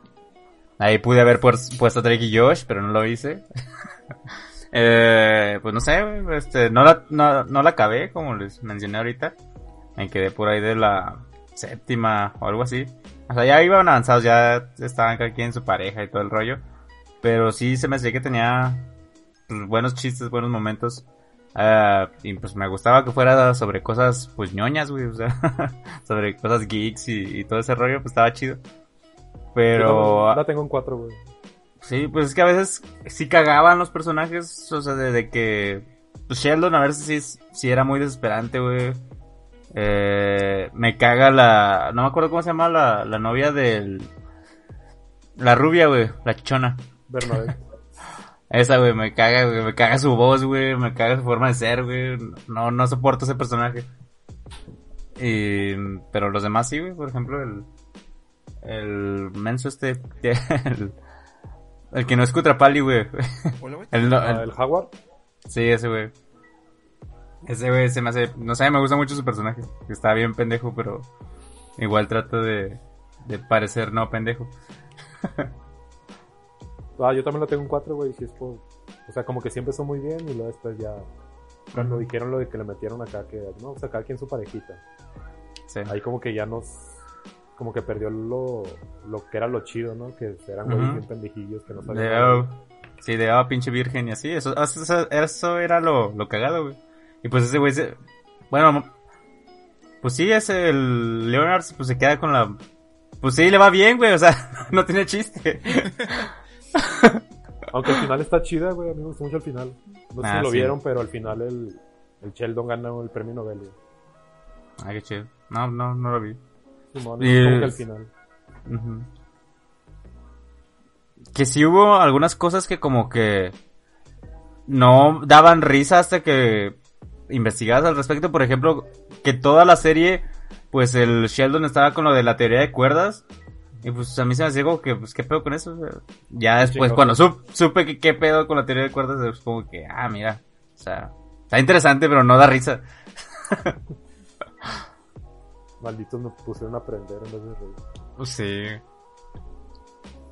Ahí pude haber pues- puesto a Drake y Josh, pero no lo hice. eh, pues no sé, este, no la, no, no la acabé, como les mencioné ahorita. Me quedé por ahí de la séptima o algo así. O sea, ya iban avanzados, ya estaban quien en su pareja y todo el rollo. Pero sí se me hacía que tenía pues, buenos chistes, buenos momentos. Ah, y pues me gustaba que fuera sobre cosas pues ñoñas, güey, o sea, sobre cosas geeks y, y todo ese rollo, pues estaba chido. Pero Yo la tengo en cuatro, güey. Sí, pues es que a veces sí cagaban los personajes, o sea, de, de que pues Sheldon a veces sí, sí era muy desesperante, güey. Eh, me caga la, no me acuerdo cómo se llama la, la novia del, la rubia, güey, la chichona. Bernadette. Esa, güey, me caga, güey, me caga su voz, güey, me caga su forma de ser, güey, no, no soporto ese personaje. Y, pero los demás sí, güey, por ejemplo, el, el menso este, el, el que no es Cutrapali, güey. El, no- Ah, el- el Howard. sí, ese, güey. Ese, güey, se me hace, no sé, me gusta mucho su personaje. Está bien pendejo, pero igual trato de, de parecer no pendejo. Ah, yo también la tengo en cuatro, güey. Si es por... O sea, como que sí empezó muy bien y luego después ya. Cuando dijeron lo de que le metieron acá, que no, o sea, cada quien su parejita. Sí. Ahí como que ya nos. Como que perdió lo, lo que era lo chido, ¿no? Que eran güeyes Ujú. bien pendejillos que no sabían. Sí, de ah, pinche virgen y así. Eso, eso, eso era lo, lo cagado, güey. Y pues ese güey se... Bueno, pues sí, ese, el Leonard, pues se queda con la... Pues sí, le va bien, güey, o sea, no tiene chiste. Aunque al final está chida, güey. A mí me gustó mucho el final. No sé Ah, si lo sí. vieron, pero al final el, el Sheldon gana el premio Nobel, güey. Ay, qué chido. No, no, no lo vi. Simón, Y como que al. Que sí hubo algunas cosas que como que no daban risa hasta que investigabas al respecto. Por ejemplo, que toda la serie, pues el Sheldon estaba con lo de la teoría de cuerdas. Y pues a mí se me hacía como que, pues qué pedo con eso. Ya después, cuando sup- supe que qué pedo con la teoría de cuerdas, es como que, ah, mira. O sea, está interesante, pero no da risa. Malditos me pusieron a aprender en vez de reír. Pues sí.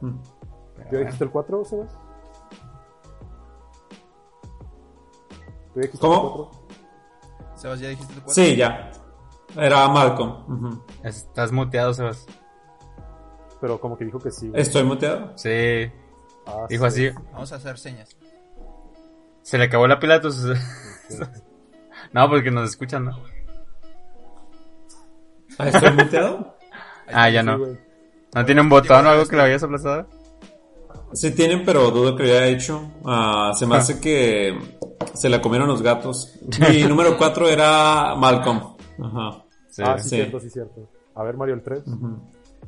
¿Tú ya dijiste el 4, Sebas? ¿Tú dijiste ¿Cómo? el 4? Sebas, ¿ya dijiste tu cuatro? Sí, ya. Era Malcolm. Ujú. Estás muteado, Sebas. Pero como que dijo que sí. güey. ¿Estoy muteado? Sí. Ah, Dijo sí. así. Vamos a hacer señas. Se le acabó la pila a tus... no, porque nos escuchan, ¿no? Ah, ¿Estoy muteado? Ah, ya Sí, no. ¿No tiene un botón o algo que le habías aplazado? Sí tienen, pero dudo que lo haya hecho. Ah, se me hace que se la comieron los gatos. Mi número 4 era Malcolm. Ajá. Sí. ah, sí, sí. cierto, sí, cierto. A ver, Mario, el 3.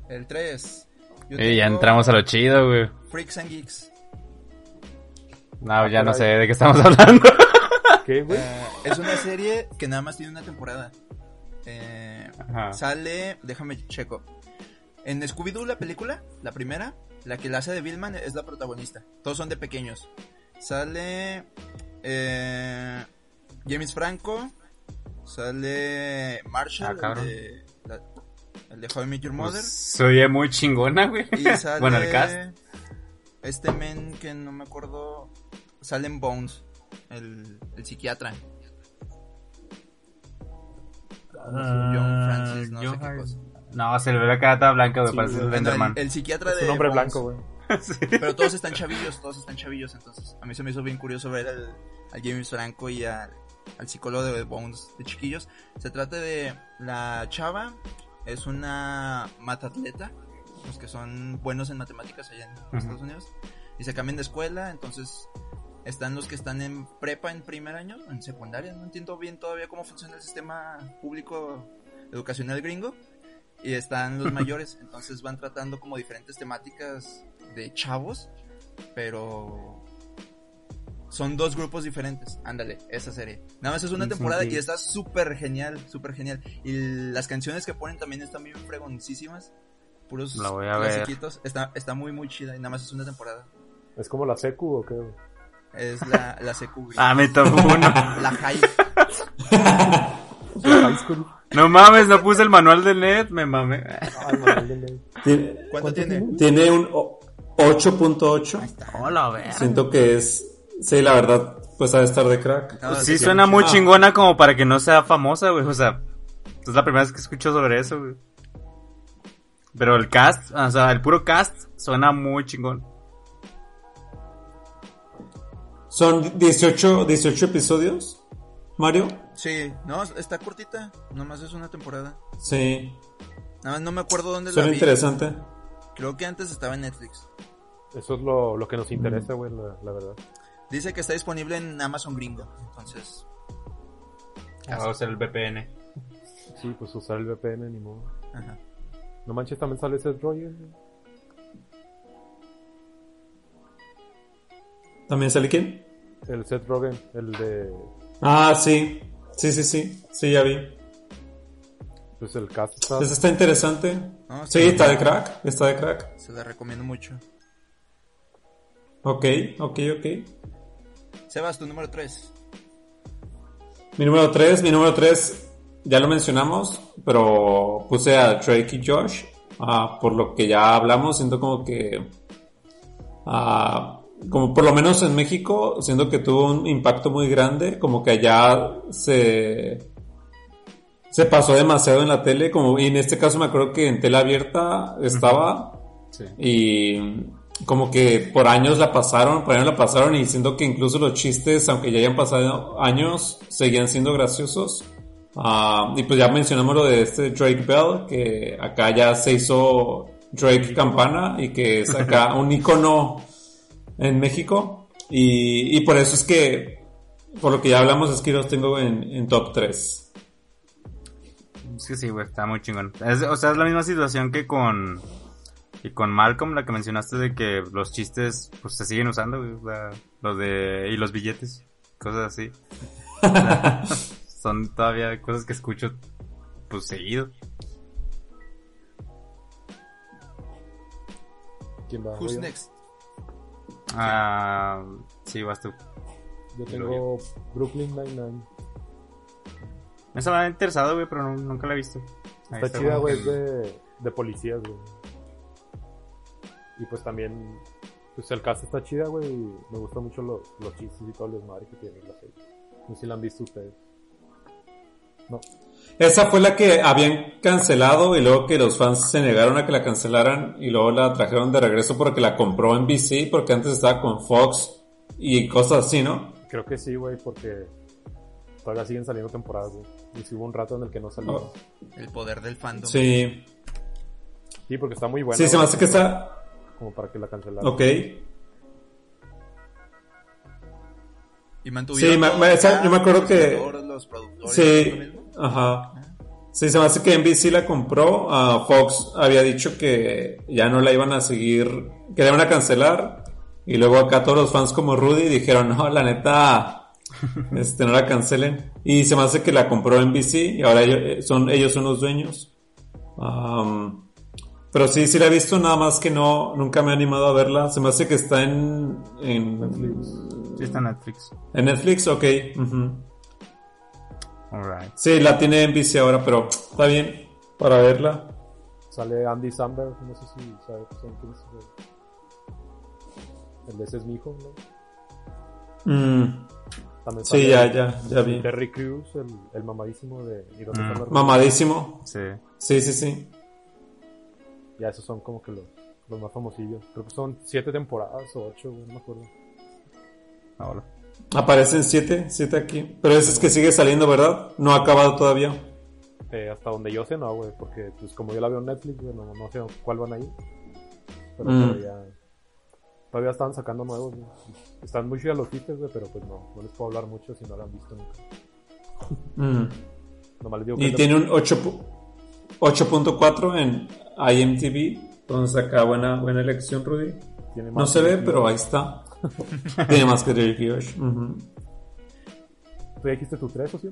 El 3. Y ya entramos a lo chido, güey. Freaks and Geeks. No, ya por no sé de qué estamos hablando. ¿Qué, güey? Eh, es una serie que nada más tiene una temporada. Eh, Ajá. sale, déjame checo. En Scooby-Doo, la película, la primera, la que la hace de Billman es la protagonista. Todos son de pequeños. Sale eh, James Franco, sale Marshall, Ah, el, de, la- el de How I Met Your Mother. Pues, se oye muy chingona, güey. y sale bueno, el cast. este men que no me acuerdo, sale en Bones, el, el psiquiatra. John Francis, no sé qué cosa. No, se le ve la cara toda blanca, güey, Sí, parece. El, el psiquiatra Es de un hombre blanco, güey. Pero todos están chavillos, todos están chavillos, entonces a mí se me hizo bien curioso ver al, al James Franco y al, al psicólogo de Bones de chiquillos. Se trata de la chava, es una matatleta, los que son buenos en matemáticas allá en Estados Unidos, y se cambian de escuela, entonces están los que están en prepa en primer año, en secundaria, no entiendo bien todavía cómo funciona el sistema público educacional gringo. Y están los mayores, entonces van tratando como diferentes temáticas de chavos, pero son dos grupos diferentes. Ándale, esa serie. Nada más es una Sí, temporada sí. y está súper genial, súper genial. Y las canciones que ponen también están bien fregoncísimas. Puros clasiquitos. Está, está muy, muy chida y nada más es una temporada. ¿Es como la secu o qué? Es la, la secu. Ah, me tocó uno. La high. High school. No mames, no puse el manual de net, me mame. Ay, manual de ley. Tiene, ¿Cuánto tiene? tiene un o- 8.8. Hola, ver. Siento que es. Sí, la verdad, pues ha de estar de crack. No, Sí suena muy Ah. chingona como para que no sea famosa, güey. O sea, es la primera vez que escucho sobre eso, güey. Pero el cast, o sea, el puro cast suena muy chingón. Son 18, 18 episodios, Mario. Sí, no, está cortita. Nomás es una temporada. Sí, Nada más no me acuerdo dónde la suena vi. interesante. Creo que antes estaba en Netflix. Eso es lo, lo que nos interesa, güey, la, la verdad. Dice que está disponible en Amazon Gringo. Entonces, Vamos a usar el VPN. Sí, pues usar el VPN ni modo. ajá. No manches, también sale Seth Rogen. güey. ¿También sale quién? El Seth Rogen, el de. Ah, sí. Sí, sí, sí. Sí, ya vi. Pues el cast está. Pues está interesante. No, Sí, está de crack. Está de crack. Se la recomiendo mucho. Ok, ok, ok. Sebas, tu número 3. Mi número 3, mi número 3, ya lo mencionamos, pero puse a Drake y Josh. ah, por lo que ya hablamos, siento como que. ah, como por lo menos en México, siento que tuvo un impacto muy grande, como que allá se. Se pasó demasiado en la tele, como, y en este caso me acuerdo que en tela abierta estaba, Sí. y como que por años la pasaron, por años la pasaron y siento que incluso los chistes, aunque ya hayan pasado años, seguían siendo graciosos. Ah, y pues ya mencionamos lo de este Drake Bell, que acá ya se hizo Drake Campana y que es acá un icono en México. Y, y por eso es que, por lo que ya hablamos, es que los tengo en, en top 3. Es que sí, güey, está muy chingón. Es- o sea, es la misma situación que con. Y con Malcolm, la que mencionaste de que los chistes, pues se siguen usando, güey. los de. Y los billetes, cosas así. O sea, son todavía cosas que escucho, pues seguido. ¿Quién va? Who's next? Ah, sí, vas tú. Yo tengo Brooklyn Nine-Nine. Esa me ha interesado, güey, pero no- nunca la he visto. Ahí Está chida, güey, es de, de policías, güey. Y pues también, pues el cast está chida, güey, y me gustan mucho los, los chistes y todo el desmadre que tiene la serie. No sé si la han visto ustedes. No. Esa fue la que habían cancelado y luego que los fans se negaron a que la cancelaran y luego la trajeron de regreso porque la compró en BC porque antes estaba con Fox y cosas así, ¿no? Creo que sí, güey, porque todavía siguen saliendo temporadas, güey. Y si hubo un rato en el que no salió. Oh. El poder del fandom. Sí. Sí, porque está muy buena. Sí, se me hace que está... Como para que la cancelaran. Ok. Y mantuvieron... Sí, me, yo me acuerdo que... Sí ajá. Sí, se me hace que NBC la compró. ah, Fox había dicho que ya no la iban a seguir, que la iban a cancelar. Y luego acá todos los fans como Rudy dijeron, no, la neta, este, no la cancelen. Y se me hace que la compró NBC y ahora ellos eh, son, ellos son los dueños. Am, pero sí, sí la he visto, nada más que no, nunca me he animado a verla. Se me hace que está en, en, Sí, está en Netflix. en Netflix, ok. Alright. Sí, la tiene NBC ahora, pero está bien para verla. Sale Andy Samberg, no sé si sabe- quién es. El de ese es mi hijo, ¿no? Mm, También sí, sale ya, ya, ya vi. Terry Crews, el, el mamadísimo de ¿Y dónde Mm. Mamadísimo. Sí. Sí, sí, sí. Ya esos son como que los, los más famosillos. Creo que son siete temporadas o ocho, no me acuerdo. Ahora. Aparecen siete, siete aquí. Pero ese es que sigue saliendo, ¿verdad? No ha acabado todavía. Eh, hasta donde yo sé, no, güey, porque pues como yo la veo en Netflix, no, no sé cuál van ahí. Pero Mm. todavía, todavía están sacando nuevos, güey. Están muy chidas los chistes, güey, pero pues no, no les puedo hablar mucho si no lo han visto nunca. Mm. Nomás les digo Y tiene un 8 pu- 8.4 en IMTV. Entonces acá buena, buena elección, Rudy. tiene No se ve, pero ahí está. tiene más que Derek Josh. Ujú. ¿Tú ya dijiste tu 3 o sí?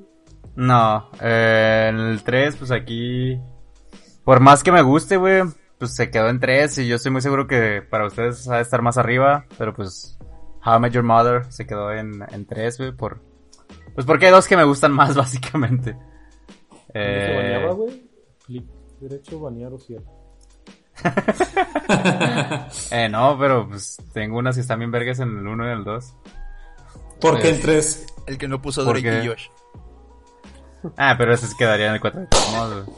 No, eh, en el 3, pues aquí. Por más que me guste, güey, pues se quedó en 3 y yo estoy muy seguro que para ustedes va a estar más arriba, pero pues. How I Met Your Mother se quedó en, en 3, güey, por. Pues porque hay dos que me gustan más, básicamente. ¿Se Eh, baneaba, güey? Clic derecho, banear o cierto. eh, no, pero pues tengo unas que están bien vergas en el 1 y en el 2. ¿Por qué en 3? El que no puso ¿Por Drake qué? y Josh. Ah, pero ese se quedaría en el 4 de todos modos, güey.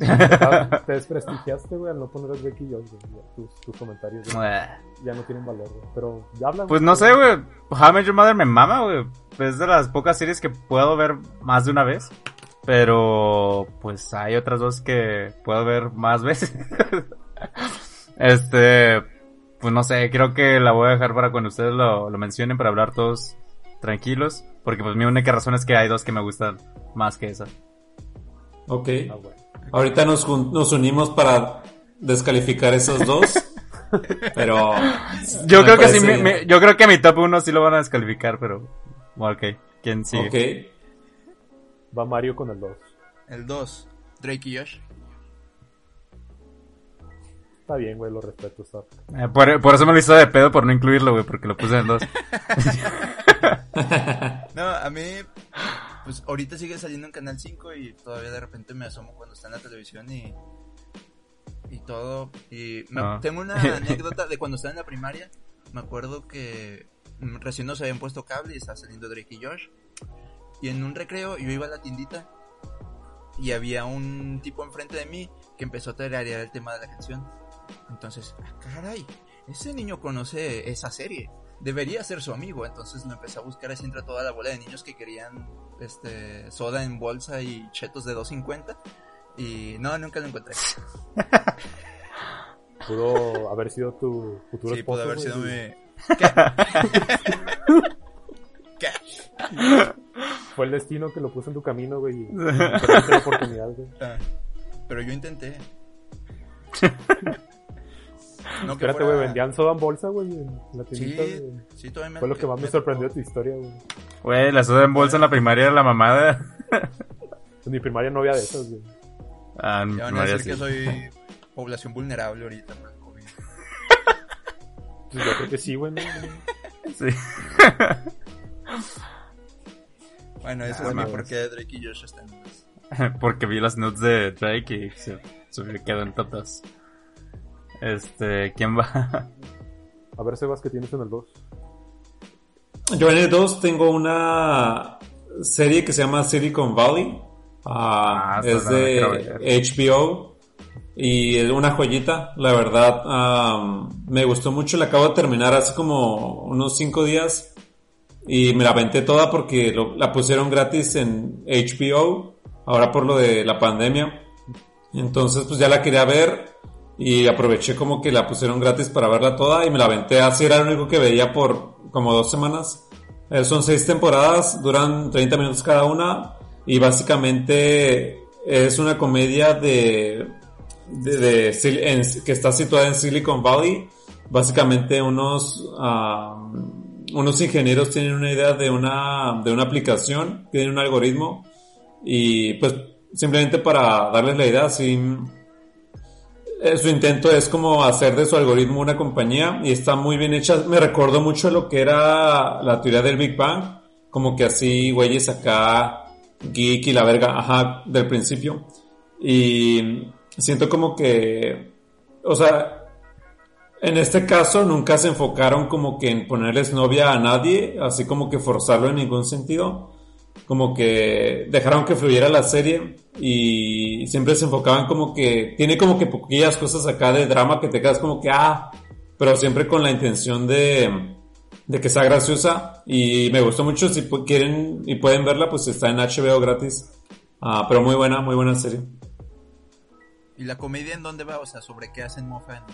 Ah, Te desprestigiaste, güey, al no poner a Drake y Josh, güey. Tus, tus comentarios güey, Eh. ya no tienen valor, güey. Pero ya hablan. Pues no sé, güey. How I Met Your Mother me mama, güey. Es de las pocas series que puedo ver más de una vez. Pero, pues hay otras dos que puedo ver más veces. este, pues no sé, creo que la voy a dejar para cuando ustedes lo, lo mencionen para hablar todos tranquilos. Porque pues mi única razón es que hay dos que me gustan más que esa. Ok. Ah. Ahorita nos, nos unimos para descalificar esos dos. pero. Yo creo que sí, mi- yo creo que mi top 1 sí lo van a descalificar, pero... bueno, Ok, ¿quién sigue? Ok. Va Mario con el 2. El 2, Drake y Josh. Está bien, güey, lo respeto. Eh, por, por eso me lo hizo de pedo por no incluirlo, güey, porque lo puse en dos. No, a mí, pues ahorita sigue saliendo en Canal 5 y todavía de repente me asomo cuando está en la televisión y. Y todo. Y me- Ah. tengo una anécdota de cuando estaba en la primaria. Me acuerdo que recién nos habían puesto cable y estaba saliendo Drake y Josh. Y en un recreo yo iba a la tiendita y había un tipo enfrente de mí que empezó a tararear el tema de la canción. Entonces, ah, caray, ese niño conoce esa serie. Debería ser su amigo. Entonces lo empecé a buscar así entre toda la bola de niños que querían este soda en bolsa y chetos de 2.50. Y no, nunca lo encontré. Pudo haber sido tu futuro Sí, esposo. pudo haber sido y mi... ¿Qué? Fue el destino que lo puso en tu camino, güey. Y perdiste la oportunidad, güey. Ah, Pero yo intenté. No, que Espérate, fuera- güey, vendían soda en bolsa, güey, en la tiendita. Sí, todavía me Fue lo que más me sorprendió de tu historia, güey. Güey, la soda en bolsa en la primaria era la mamada. En mi primaria no había de esas, güey. Ah, en Ya van a decir sí. que soy población vulnerable ahorita por el COVID. Pues yo creo que sí, güey. ¿no? Sí. Bueno, ese Ah, es mi porqué de Drake y Josh están en Porque vi las nudes de Drake y se, se top 2. Este, ¿quién va? A ver, Sebas, ¿qué tienes en el 2? Yo en el 2 tengo una serie que se llama Silicon Valley. Ah, Ah, es de. HBO. Y es una joyita, la verdad. me gustó mucho, la acabo de terminar hace como unos 5 días. Y me la aventé toda porque lo- la pusieron gratis en HBO. Ahora por lo de la pandemia. Entonces pues ya la quería ver. Y aproveché como que la pusieron gratis para verla toda. Y me la aventé así, era lo único que veía por como dos semanas. Eh, son seis temporadas, duran 30 minutos cada una y básicamente es una comedia de, de, de en- que está situada en Silicon Valley. Básicamente unos, ah, unos ingenieros tienen una idea de una, de una aplicación, tienen un algoritmo y pues simplemente para darles la idea, eh, su intento es como hacer de su algoritmo una compañía y está muy bien hecha. Me recordó mucho lo que era la teoría del Big Bang, como que así, güeyes acá, geek y la verga, ajá, del principio. Y siento como que, o sea, en este caso nunca se enfocaron como que en ponerles novia a nadie, así como que forzarlo en ningún sentido. Como que dejaron que fluyera la serie y siempre se enfocaban como que tiene como que poquillas cosas acá de drama que te quedas como que ah, pero siempre con la intención de de que sea graciosa y me gustó mucho si quieren y pueden verla pues está en HBO gratis. Ah, pero muy buena, muy buena serie. ¿Y la comedia en dónde va? O sea, ¿sobre qué hacen mofa en,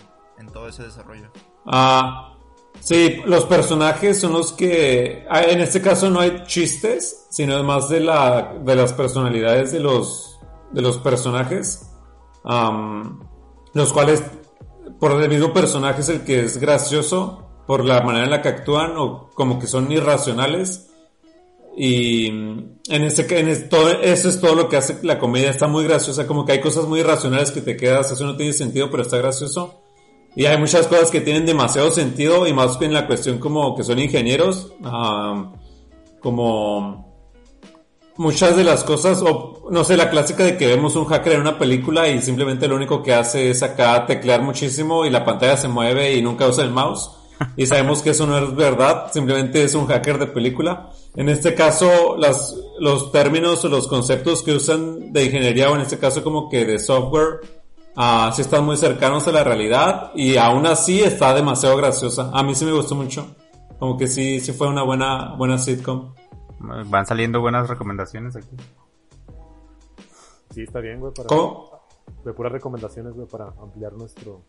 en todo ese desarrollo? Ah, sí, los personajes son los que. ah, En este caso no hay chistes, sino más de, la, de las personalidades de los, de los personajes. Am, los cuales, por el mismo personaje es el que es gracioso, por la manera en la que actúan, o como que son irracionales. Y en ese, en todo, eso es todo lo que hace la comedia. Está muy graciosa, como que hay cosas muy irracionales que te quedas, eso no tiene sentido, pero está gracioso. Y hay muchas cosas que tienen demasiado sentido y más que en la cuestión como que son ingenieros, como muchas de las cosas, o no sé, la clásica de que vemos un hacker en una película y simplemente lo único que hace es acá teclear muchísimo y la pantalla se mueve y nunca usa el mouse. Y sabemos que eso no es verdad, simplemente es un hacker de película. En este caso, las, los términos o los conceptos que usan de ingeniería o en este caso como que de software, Ah, sí están muy cercanos a la realidad y aún así está demasiado graciosa. A mí sí me gustó mucho. Como que sí, sí fue una buena, buena sitcom. Van saliendo buenas recomendaciones aquí. Sí, está bien, güey, para... ¿Cómo? De puras recomendaciones, güey, para ampliar nuestro...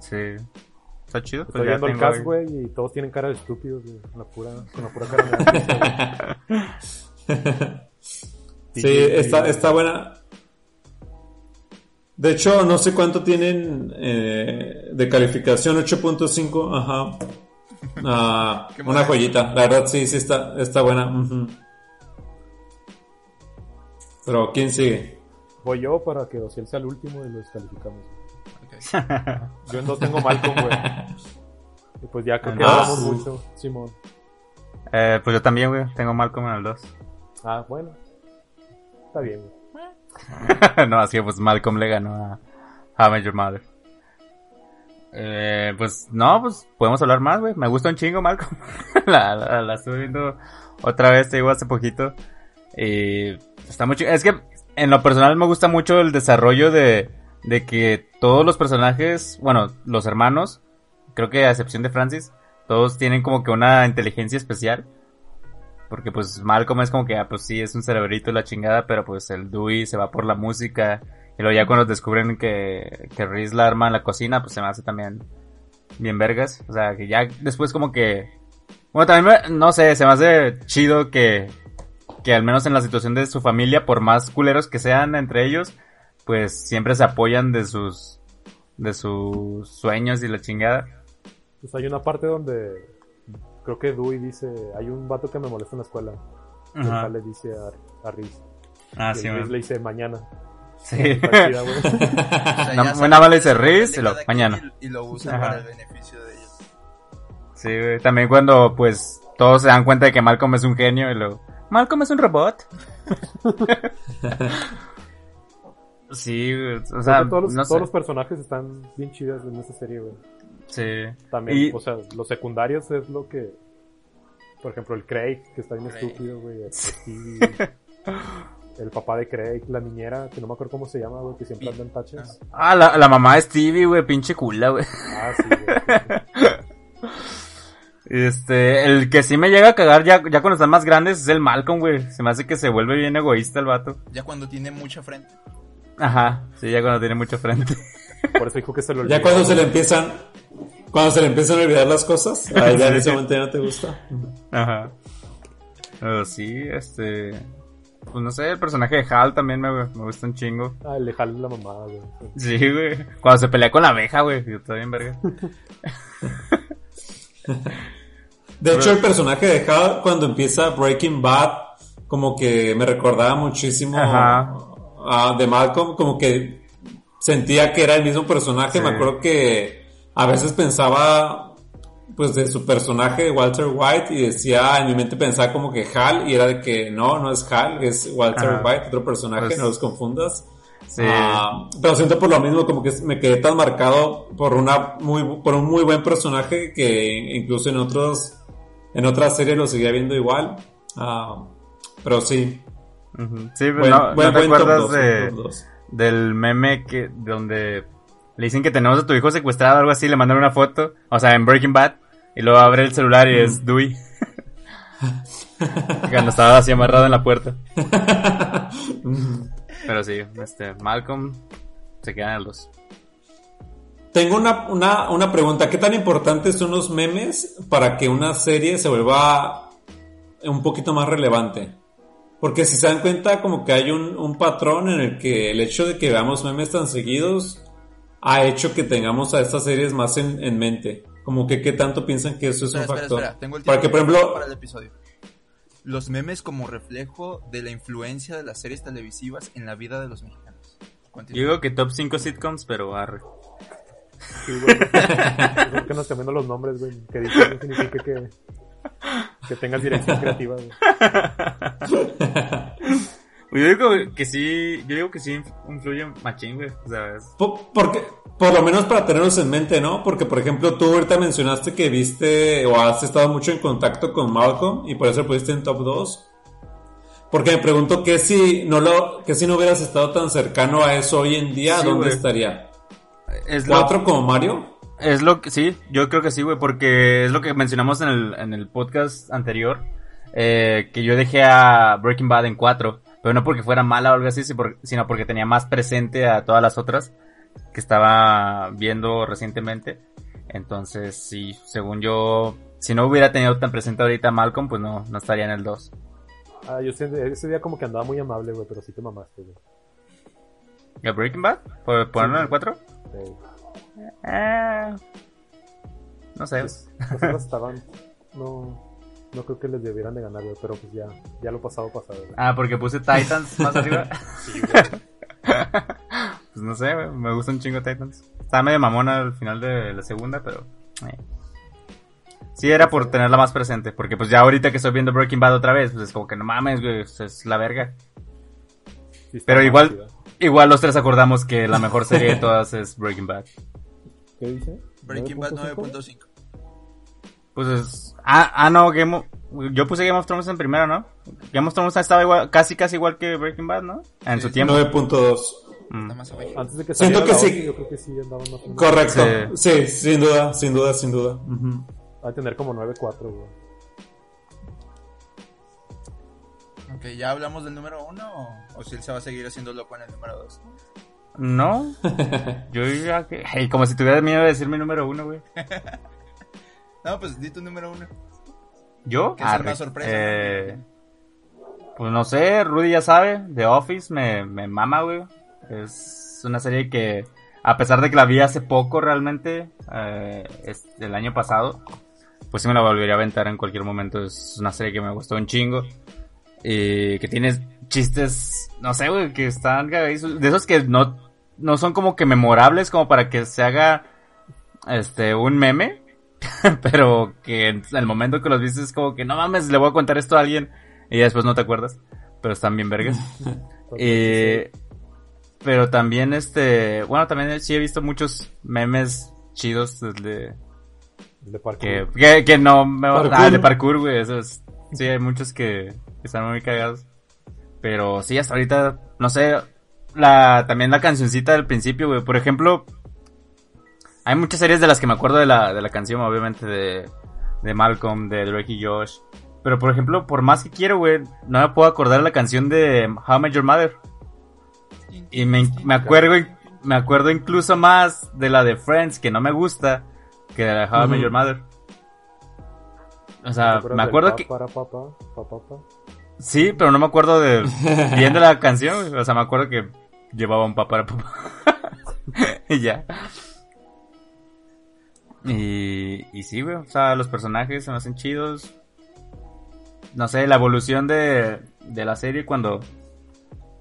Sí. Está chido. Estoy Pues ya viendo el cast, güey, y todos tienen cara de estúpidos, güey. Con la pura, con la pura cara de Sí, está, está buena. De hecho, no sé cuánto tienen eh, de calificación, 8.5, ajá. Ah, Qué una joyita, la verdad sí, sí está, está buena. ujú. Pero, ¿quién sigue? Voy yo para que Ociel sea el último y lo descalificamos. Yo dos tengo Malcolm, güey. Y pues ya creo que Ah, hablamos mucho, Simón. Eh, pues yo también, güey. Tengo Malcolm en el 2. Ah, bueno. Está bien, güey. no, así pues Malcolm le ganó a How Your Mother. Eh, pues no, pues podemos hablar más, güey. Me gusta un chingo Malcolm. la, la, viendo otra vez, te digo, hace poquito. Y está mucho. Es que en lo personal me gusta mucho el desarrollo de, de que todos los personajes, bueno, los hermanos, creo que a excepción de Francis, todos tienen como que una inteligencia especial. Porque pues Malcolm es como que, ah, pues sí, es un cerebrito la chingada, pero pues el Dewey se va por la música. Y luego ya cuando descubren que, que Reese la arma en la cocina, pues se me hace también bien vergas. O sea, que ya después como que... Bueno, también, me- no sé, se me hace chido que, que al menos en la situación de su familia, por más culeros que sean entre ellos, pues siempre se apoyan de sus, de sus sueños y la chingada. Pues hay una parte donde creo que Dewey dice, hay un vato que me molesta en la escuela. Y el le dice a, a Reese. Ah, y sí, man. le dice mañana. Sí. Güey. O sea, buena saben bala dice Riz, y lo- mañana. Y, y lo usan Ajá. para el beneficio de ellos. Sí, güey. También cuando, pues, todos se dan cuenta de que Malcolm es un genio y luego, Malcolm es un robot. sí, güey. O sea, todos, los, no todos los personajes están bien chidas en esta serie, güey. Sí. También, Y- o sea, los secundarios es lo que... Por ejemplo, el Craig, que está bien Craig. estúpido, güey. El, Stevie, el papá de Craig, la niñera, que no me acuerdo cómo se llama, güey, que siempre anda en taches. Ah, la, la mamá de Stevie, güey, pinche cula, güey. Ah, sí, güey. Este, el que sí me llega a cagar ya, ya cuando están más grandes es el Malcolm, güey. Se me hace que se vuelve bien egoísta el vato. Ya cuando tiene mucha frente. Ajá, sí, ya cuando tiene mucho frente. Por eso dijo que se lo olvidó. Ya cuando se le empiezan, cuando se le empiezan a olvidar las cosas, ahí ya en ese momento ya no te gusta. Ajá. Pero sí, este. Pues no sé, el personaje de Hal también me, me gusta un chingo. Ah, el de Hal la mamada, güey. Sí, güey. Cuando se pelea con la abeja, güey. Está bien, verga. De hecho, el personaje de Hal, cuando empieza Breaking Bad, como que me recordaba muchísimo Ajá. a de Malcolm, como que sentía que era el mismo personaje. Sí. Me acuerdo que a veces pensaba, pues, de su personaje de Walter White y decía, en mi mente pensaba como que Hal, y era de que no, no es Hal, es Walter Ajá. White, otro personaje, Pues- no los confundas. Sí. Ah, pero siento por lo mismo como que me quedé tan marcado por una muy por un muy buen personaje que incluso en otros en otras series lo seguía viendo igual. Ah, pero sí. Sí, pero Buen, no, buen- ¿no te buen acuerdas de, del meme que donde le dicen que tenemos a tu hijo secuestrado o algo así, le mandan una foto, o sea, en Breaking Bad, y luego abre el celular y es Dewey. Cuando estaba así amarrado en la puerta. Pero sí, este, Malcolm se queda en el 2. Tengo una, una, una pregunta. ¿Qué tan importantes son los memes para que una serie se vuelva un poquito más relevante? Porque si se dan cuenta, como que hay un, un patrón en el que el hecho de que veamos memes tan seguidos ha hecho que tengamos a estas series más en, en mente. Como que qué tanto piensan que eso es Espera, un espera, factor. espera. Tengo el para que, por tiempo ejemplo, para el episodio. Los memes como reflejo de la influencia de las series televisivas en la vida de los mexicanos. Continúa. Yo digo que top 5 sitcoms, pero arre. Sí, güey. Yo creo que nos cambiando los nombres, güey. Que no significa que, que tengas dirección creativa, güey. Yo digo que sí, yo digo que sí influye machín, güey. O sea, es- Po- Porque, por lo menos para tenerlos en mente, ¿no? Porque, por ejemplo, tú ahorita mencionaste que viste o has estado mucho en contacto con Malcolm y por eso lo pusiste en top 2. Porque me pregunto que si no lo, que si no hubieras estado tan cercano a eso hoy en día, Sí, ¿dónde estaría? es lo, ¿Cuatro como Mario? Es lo que, sí, yo creo que sí, güey, porque es lo que mencionamos en el, en el podcast anterior, eh, que yo dejé a Breaking Bad en 4, pero no porque fuera mala o algo así, sino porque tenía más presente a todas las otras que estaba viendo recientemente. Entonces, sí, según yo, si no hubiera tenido tan presente ahorita a Malcolm, pues no, no estaría en el 2. Ah, yo sé- ese día como que andaba muy amable, güey, pero sí te mamaste, güey. ¿Y a Breaking Bad? ¿Por ponerlo en el 4? Sí. Eh, no sé. Pues, las otras estaban... No, no creo que les debieran de ganar, güey, pero pues ya, ya lo pasado, pasado, güey. Ah, porque puse Titans más arriba. Sí, güey. Pues no sé, güey, me gusta un chingo Titans. Estaba medio mamona al final de la segunda, pero... eh. Sí, era por tenerla más presente, porque pues ya ahorita que estoy viendo Breaking Bad otra vez, pues es como que no mames, güey, es- la verga. Sí Pero igual, igual los tres acordamos que la mejor serie de todas es Breaking Bad. ¿Qué dice? Breaking Bad 9.5? 9.5. Pues es... Ah, ah, no, Game of... Yo puse Game of Thrones en primero, ¿no? Game of Thrones estaba igual, casi casi igual que Breaking Bad, ¿no? En su tiempo. 9.2. Mm. Antes de que Siento que la sí. yo creo que sí menos. Correcto. Sí. sin duda, sin duda, sin duda. Ujú. Va a tener como 9.4, güey. Ok, ¿ya hablamos del número 1 o, o si él se va a seguir haciendo loco en el número 2? No. Yo ya que... Hey, como si tuviera miedo de decir mi número uno, güey. No, pues di tu número 1. ¿Yo? Que es una sorpresa, Eh, Pues no sé, Rudy ya sabe. The Office me, me mama, güey. Es una serie que, a pesar de que la vi hace poco realmente, eh, es el año pasado, pues sí me la volvería a aventar en cualquier momento. Es una serie que me gustó un chingo. Y que tiene chistes, no sé, güey, que están cagadizos. De esos que no, no son como que memorables como para que se haga este un meme. pero que en el momento que los viste es como que no mames, le voy a contar esto a alguien y después no te acuerdas. Pero están bien vergas. Eh, pero también este, bueno, también sí he visto muchos memes chidos desde De parkour. que, que, que no me Parkour. ah, de parkour, güey, esos sí hay muchos que, que están muy cagados. Pero sí, hasta ahorita, no sé, la, también la cancioncita del principio, güey, por ejemplo, hay muchas series de las que me acuerdo de la, de la canción, obviamente, de, de Malcolm, de Drake y Josh. Pero, por ejemplo, por más que quiero, güey, no me puedo acordar de la canción de How I Met Your Mother. Y me, me acuerdo, me acuerdo incluso más de la de Friends, que no me gusta, que de la How I Met. Your Mother. O sea, ¿Te acuerdas me acuerdo que... Para? Sí, pero no me acuerdo de bien de la canción. O sea, me acuerdo que llevaba un papá papá. y ya. Y, y sí, güey. O sea, los personajes se me hacen chidos. No sé, la evolución de, de la serie cuando...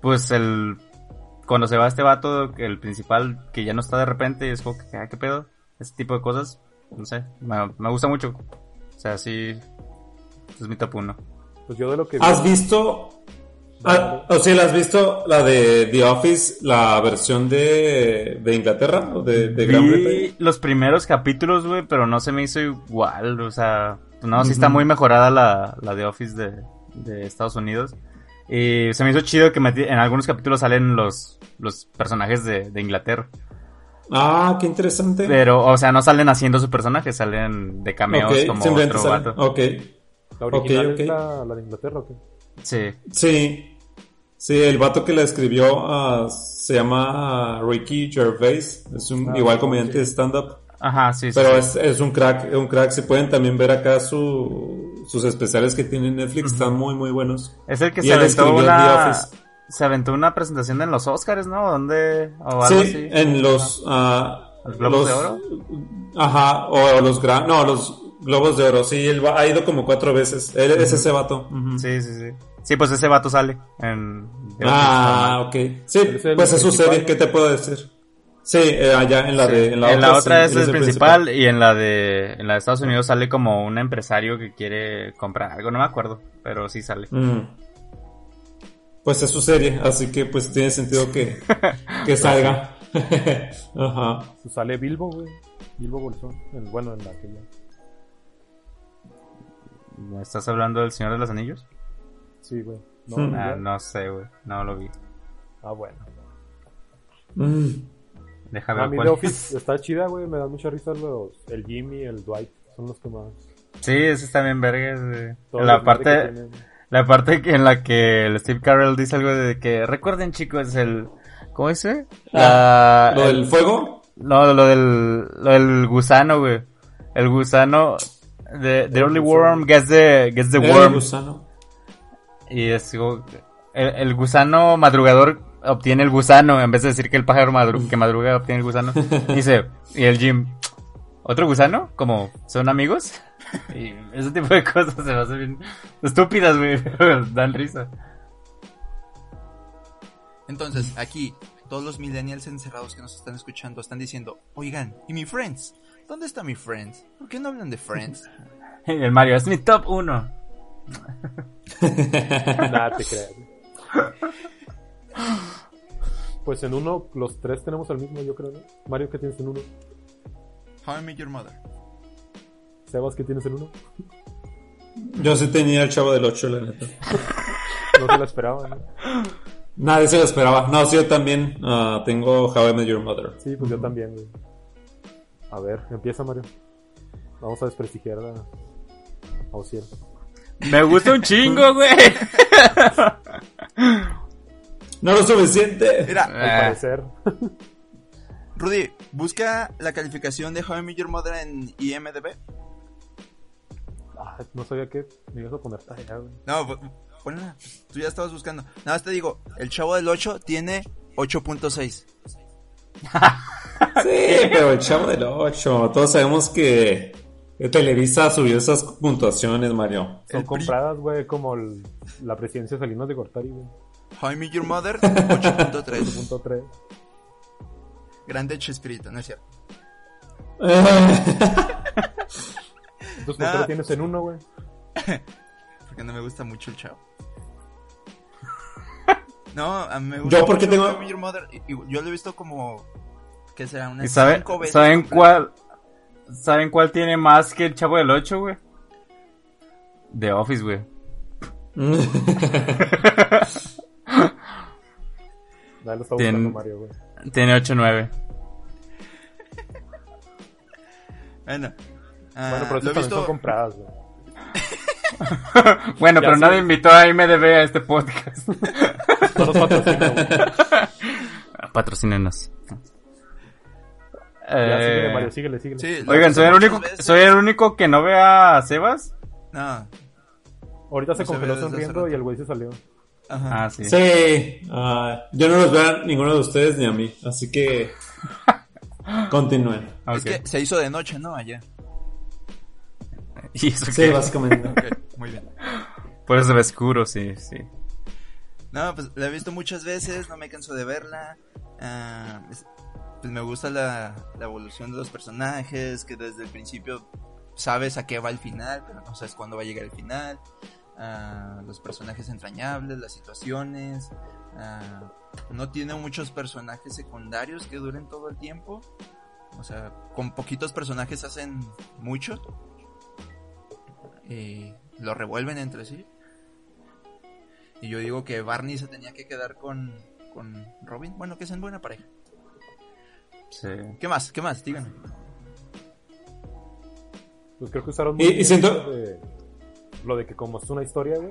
Pues el... Cuando se va este vato, el principal, que ya no está de repente, es como que, ah, ¿qué pedo? Ese tipo de cosas. No sé, me, me gusta mucho. O sea, sí... Es mi top uno. Pues yo de lo que vi- ¿Has visto? Ah, o sea, ¿la ¿has visto la de The Office, la versión de, de Inglaterra o de, de Gran Bretaña? Vi los primeros capítulos, güey, pero no se me hizo igual, o sea, no, sí está muy mejorada la, la de Office de, de Estados Unidos. Y se me hizo chido que en algunos capítulos salen los, los personajes de, de Inglaterra. Ah, qué interesante. Pero, o sea, no salen haciendo su personaje, salen de cameos como otro vato. Ok, la original ok, ok. es la, la de Inglaterra, ¿o qué? Sí. sí. Sí, el vato que la escribió ah, se llama Ricky Gervais. Es un Ah, igual sí. comediante de stand-up. Ajá, sí, sí. Pero sí. es, es un crack, un crack. Si pueden también ver acá su, sus especiales que tiene en Netflix, están muy, muy buenos. Es el que y se aventó una... Se aventó una presentación en los Oscars, ¿no? ¿Dónde? O Sí, así. en los... ah, ¿Los Globos los- de Oro? Ajá, o los gran... No, los Globos de Oro. Sí, él va- ha ido como cuatro veces. Él es ese vato. Sí, sí, sí. Sí, pues ese vato sale en... Ah, ok. Sí, es pues es su serie. ¿qué te puedo decir? Sí, eh, allá en la de... en la otra es él el principal y en la de en la de Estados Unidos sale como un empresario que quiere comprar algo, no me acuerdo, pero sí sale. Mm. Pues es su serie, así que pues tiene sentido que, que salga. Ajá. Pues sale Bilbo, güey. Bilbo Bolsón. El, bueno, en la que ya. ¿Estás hablando del Señor de los Anillos? Sí, güey. No, Hmm. Ah, no sé, güey, no lo vi. Ah, bueno. Mm. Deja A ver mí cuál. The Office está chida, güey. Me da mucha risa los... El Jimmy, el Dwight. Son los que más... Sí, ese está bien vergas, güey. La parte tienen. la parte que- en la que el Steve Carell dice algo de que recuerden chicos el ¿cómo dice? La- Ah, ¿Lo el- del fuego? No, lo del, lo del gusano, güey. El gusano. The, the early worm gets the, gets the El worm. gusano. Y es el, el gusano madrugador obtiene el gusano en vez de decir que el pájaro madru- que madruga obtiene el gusano. Dice, y el Jim, ¿otro gusano? Como, ¿son amigos? Y ese tipo de cosas se me hacen bien estúpidas, güey, pero dan risa. Entonces, aquí, todos los millennials encerrados que nos están escuchando están diciendo, oigan, ¿y mi Friends? ¿Dónde está mi Friends? ¿Por qué no hablan de Friends? El Mario, es mi top uno. Nada, te creas. Pues en uno, los tres tenemos el mismo, yo creo, ¿no? Mario, ¿qué tienes en uno? How I Met Your Mother. Sebas, ¿qué tienes en uno? Yo sí tenía el chavo del 8, la neta. No se la esperaba, ¿no? Nadie se lo esperaba. No, sí, yo también ah, tengo How I Met Your Mother. Sí, pues yo también, güey. A ver, empieza, Mario. Vamos a desprestigiar a, a Ociel. Me gusta un chingo, güey. No lo suficiente. Mira, Al Ah. parecer. Rudy, busca la calificación de How I Met Your Mother en IMDB. Ah, no sabía que me ibas a poner tarea, güey. No, po- ponla. Tú ya estabas buscando. Nada más te digo, el Chavo del 8 tiene 8.6. Sí, pero el chavo del 8. Todos sabemos que Televisa subió esas puntuaciones, Mario. Son El compradas, güey, como el- la presidencia de Salinas de Gortari, güey. How I Met Your Mother, 8.3. Punto 3. Grande Chespirito, no es cierto. Entonces, ¿por qué lo tienes en uno, güey? Porque no me gusta mucho el Chavo. No, a mí me gusta Yo, ¿por qué mucho tengo- Your Mother. y- y Yo lo he visto como... Que será ¿Y unas sabe- cinco veces saben completa. cuál? ¿Saben cuál tiene más que el Chavo del 8, güey? The Office, güey. Lo está Tien- buscando, Mario, güey. Tiene 8-9. Bueno, ah, Bueno, pero también visto... son compradas, güey. Bueno, Ya pero nadie invitó a IMDB a este podcast. Güey. Patrocínenos. Ya, síguele, Eh, Mario, síguele, síguele. Sí, lo Oigan, soy el único, veces. soy el único que no ve a Sebas. No. Ahorita se No se congeló ve desde hace sonriendo rato. y el güey se salió. Ajá. Ah, sí. Sí, ah, yo no los veo a ninguno de ustedes ni a mí, así que continúen. Ok. Es que se hizo de noche, ¿no? Allá. Y eso Sí, que- básicamente. Ok, muy bien. Por eso se ve oscuro, sí, sí. No, pues la he visto muchas veces, no me canso de verla. Ah, es- pues me gusta la, evolución de los personajes, que desde el principio sabes a qué va el final, pero no sabes cuándo va a llegar el final. Ah, los personajes entrañables, las situaciones. Ah, no tiene muchos personajes secundarios que duren todo el tiempo. O sea, con poquitos personajes hacen mucho. Y lo revuelven entre sí. Y yo digo que Barney se tenía que quedar con, con Robin. Bueno, que sean buena pareja. Sí. ¿Qué más? ¿Qué más? Díganme. Pues creo que usaron muy y bien siento- lo de, lo de que como es una historia, güey,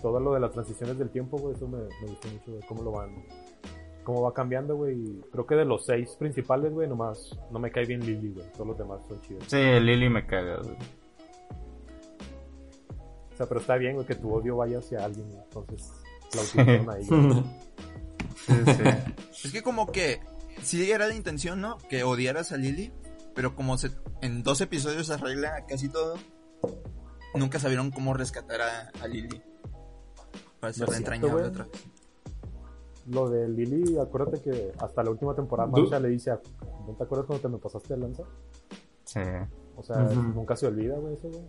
todo lo de las transiciones del tiempo, güey, eso me, me gustó mucho, güey, cómo lo van, cómo va cambiando, güey. Creo que de los seis principales, güey, nomás no me cae bien Lily, güey, todos los demás son chidos. Sí, Lily me caga, güey. O sea, pero está bien, güey, que tu odio vaya hacia alguien, entonces la utilizaron ahí, güey. Sí, sí. Es que como que sí era la intención, ¿no? Que odiaras a Lily, pero como se, en dos episodios se arregla casi todo, nunca sabieron cómo rescatar a, a Lily. Para No ser es cierto, entrañable otra vez. Lo de Lily, acuérdate que hasta la última temporada Marcia le dice, a- ¿no te acuerdas cuando te me pasaste el lanza? Sí. O sea, nunca se olvida, güey, eso, güey.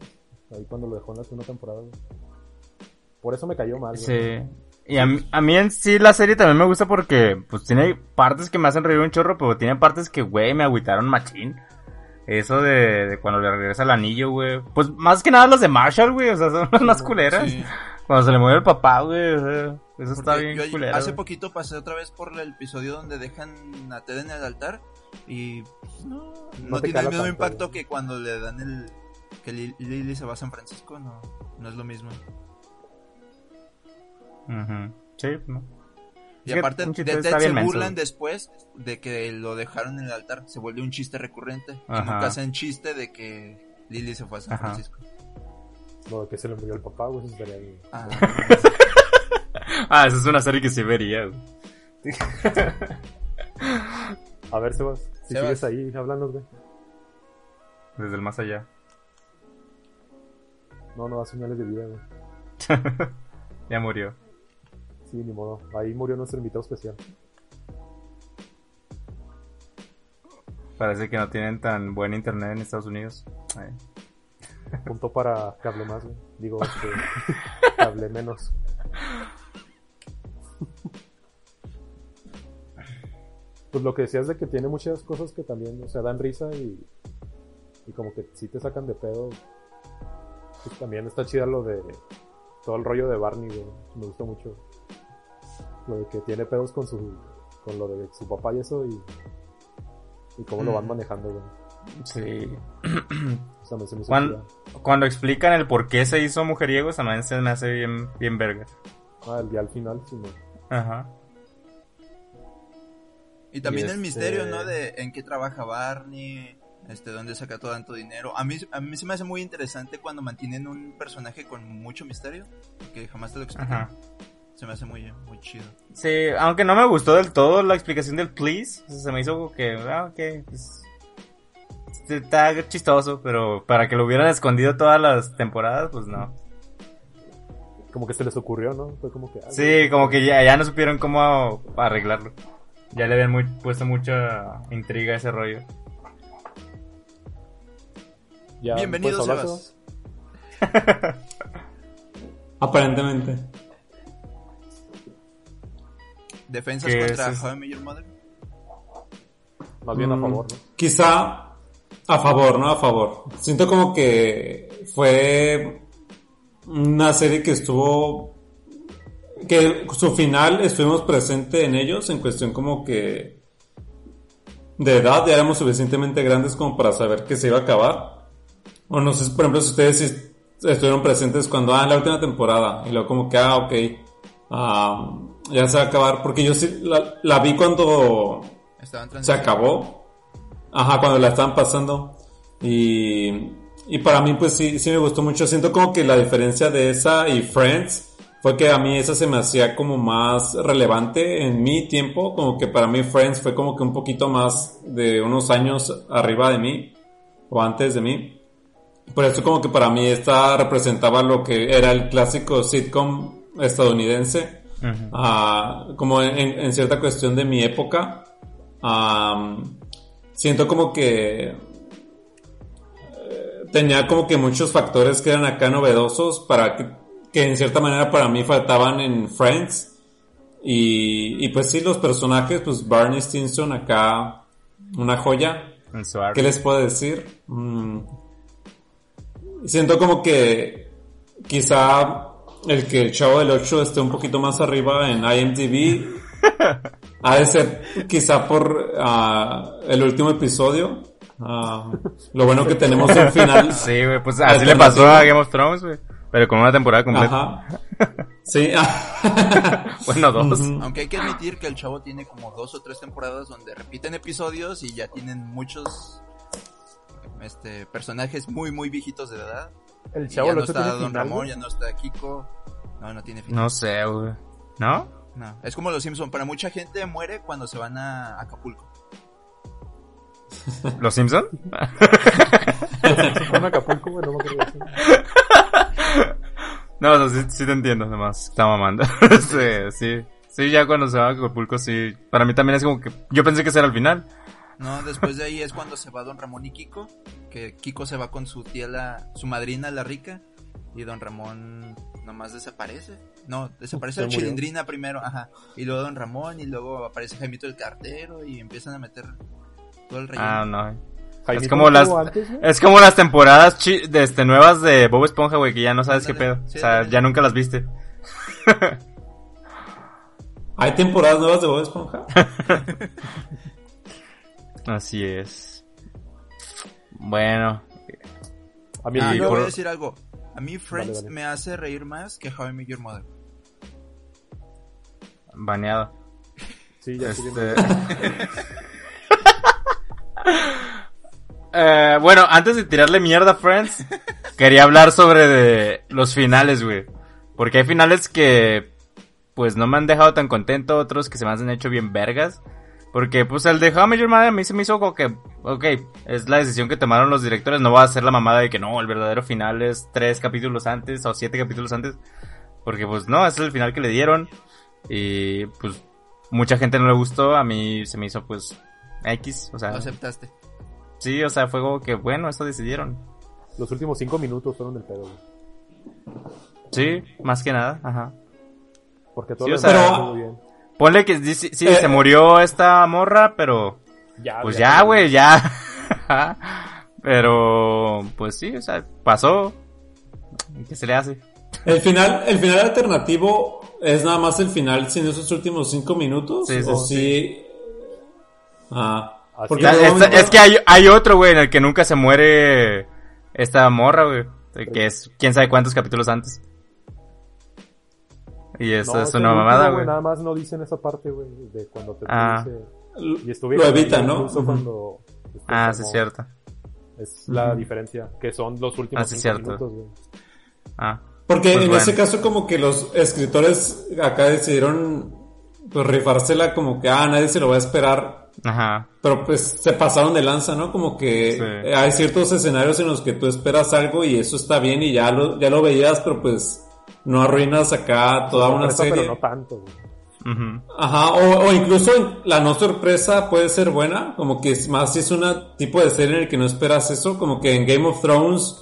Ahí cuando lo dejó en la segunda temporada, güey. Por eso me cayó mal, güey. Sí. Y a mí, a mí en sí la serie también me gusta porque pues tiene partes que me hacen reír un chorro, pero tiene partes que, güey, me agüitaron machín. Eso de, de cuando le regresa el anillo, güey. Pues más que nada los de Marshall, güey, o sea, son las más culeras. Sí. Cuando se le mueve el papá, güey, o sea, eso está Porque bien yo culero. hace güey. poquito pasé otra vez por el episodio donde dejan a Ted en el altar y pues, no, no, te tiene el mismo tanto, impacto güey. que cuando le dan el que Li- Lily se va a San Francisco, no, no es lo mismo. Ujú. Sí, ¿no? Y Es que aparte de Ted se menso. burlan después de que lo dejaron en el altar, se vuelve un chiste recurrente. Ajá. nunca hacen chiste de que Lily se fue a San Ajá. Francisco. Lo de que se le murió el papá, güey, eso estaría bien. Ah, Ah, esa es una serie que sí vería, güey. A ver, Sebas, si Sebas. sigues ahí, háblanos, güey. Desde el más allá. No, no da señales de vida, güey. Ya murió. Sí, ni modo. Ahí murió nuestro invitado especial. Parece que no tienen tan buen internet en Estados Unidos. Punto para que hable más, güey. Digo, este, que hable menos. Pues lo que decías de que tiene muchas cosas que también, o sea, dan risa y, y como que sí te sacan de pedo. Pues también está chida lo de todo el rollo de Barney, güey. Me gustó mucho. Lo de que tiene pedos con su, con lo de su papá y eso y, y cómo lo van Mm. manejando, güey. Sí. O sea, me se me Cuando, explican el por qué se hizo mujeriego, también se me hace bien, bien verga. Ah, el día al final, sí, no. Ajá. Y también Y el este- misterio, ¿no? De en qué trabaja Barney, este, dónde saca todo tanto dinero. A mí, a mí se me hace muy interesante cuando mantienen un personaje con mucho misterio, que jamás te lo explican. Ajá. Se me hace muy, muy chido. Sí, aunque no me gustó del todo la explicación del please, o sea, se me hizo como que, ah, ok, pues, está chistoso, pero para que lo hubieran escondido todas las temporadas, pues no. Como que se les ocurrió, ¿no? Fue como que. ah, Sí, como que ya, ya no supieron cómo arreglarlo. Ya le habían muy- puesto mucha intriga a ese rollo. Ya, Bienvenido, ¿puedes hablar, Sebas. Aparentemente. Defensas ¿Qué contra es? How I Met Your Mother. Más bien a Mm, favor, ¿no? Quizá a favor, ¿no? A favor. Siento como que fue una serie que estuvo... Que su final estuvimos presente en ellos en cuestión como que de edad ya éramos suficientemente grandes como para saber que se iba a acabar. O no sé, por ejemplo, si ustedes estuvieron presentes cuando, ah, en la última temporada. Y luego como que, ah, ok, ah, ya se va a acabar. Porque yo sí la, la vi cuando se acabó. Ajá, cuando la estaban pasando. Y y para mí pues sí, sí me gustó mucho. Siento como que la diferencia de esa y Friends fue que a mí esa se me hacía como más relevante en mi tiempo, como que para mí Friends fue como que un poquito más de unos años arriba de mí o antes de mí. Por eso como que para mí esta representaba lo que era el clásico sitcom estadounidense, ah, como en, en cierta cuestión de mi época. Am, siento como que eh, tenía como que muchos factores que eran acá novedosos para que, que en cierta manera para mí faltaban en Friends. Y, y pues sí, los personajes, pues Barney Stinson acá, una joya. ¿Qué les puedo decir? Mm, siento como que quizá el que el Chavo del 8 esté un poquito más arriba en IMDb ha de ser quizá por ah, el último episodio. Ah, lo bueno que tenemos un final. Sí, güey, pues así le pasó a Game of Thrones, güey. Pero con una temporada completa. Ajá. Sí. Bueno, dos. Aunque hay que admitir que el chavo tiene como dos o tres temporadas donde repiten episodios y ya tienen muchos este personajes muy muy viejitos de edad. El chavo ya lo no está Don final, Ramón, ya no está Kiko. No, no tiene final. No sé, güey. ¿No? No. Es como los Simpson, para mucha gente muere cuando se van a Acapulco. ¿Los Simpson? Fue en Acapulco, güey, no me acuerdo. No, o sea, sí, sí te entiendo, nomás. Está mamando. sí, sí. Sí, ya cuando se va a Acapulco, sí. Para mí también es como que. Yo pensé que ese era el final. No, después de ahí es cuando se va Don Ramón y Kiko, que Kiko se va con su tía la, su madrina la rica y Don Ramón nomás desaparece. No, desaparece la chilindrina primero, ajá. Y luego Don Ramón y luego aparece Jaimito el cartero y empiezan a meter todo el relleno. Ah, no. Jaimito Es como las- antes, güey. Es como las temporadas chi- de este, nuevas de Bob Esponja, güey, que ya no sabes qué pedo. Sí, o sea, ya nunca las viste. ¿Hay temporadas nuevas de Bob Esponja? Así es. Bueno, A mí Ah, yo primero- voy a decir algo. A mí Friends me hace reír más que How I Met Your Mother. baneado. Sí, ya Este... Eh, bueno, antes de tirarle mierda a Friends, quería hablar sobre de los finales, güey. Porque hay finales que, pues, no me han dejado tan contento, otros que se me han hecho bien vergas. Porque, pues, el de How Your Mother a mí se me hizo como que, ok, es la decisión que tomaron los directores, no va a ser la mamada de que no, el verdadero final es tres capítulos antes o siete capítulos antes. Porque, pues, no, ese es el final que le dieron. Y, pues, mucha gente no le gustó, a mí se me hizo, pues, X, o sea... Lo aceptaste. Sí, o sea, fue como que, bueno, eso decidieron. Los últimos cinco minutos fueron del pedo, güey. Sí, más que nada, ajá. Porque todo Sí, o sea, demás pero- estuvo bien. Ponle que sí, Eh, se murió esta morra, pero Ya, pues ya, güey, ya. pero pues sí, o sea, pasó. ¿Qué se le hace? El final, el final alternativo es nada más el final sin esos últimos cinco minutos. Sí, sí, o sí. sí. Ah. Porque momento- es que hay, hay otro, güey, en el que nunca se muere esta morra, güey. Que es quién sabe cuántos capítulos antes. Y eso No, es una mamada, güey. Nada más no dicen esa parte, güey, de cuando te Ah. dice... lo, Y estuve lo evitan, ¿no? Incluso Ujú. cuando... Ah, sí, es cierto. Es la diferencia, que son los últimos Ah, sí, cinco cierto. minutos, güey. Ah. Porque Pues en bueno. ese caso como que los escritores acá decidieron pues rifársela como que ah nadie se lo va a esperar Ajá. pero pues se pasaron de lanza no como que Sí. hay ciertos escenarios en los que tú esperas algo y eso está bien y ya lo ya lo veías pero pues no arruinas acá toda una Sorpresa, serie Pero no tanto, güey. Ajá, o, o incluso la no sorpresa puede ser buena, como que es más si es un tipo de serie en el que no esperas eso, como que en Game of Thrones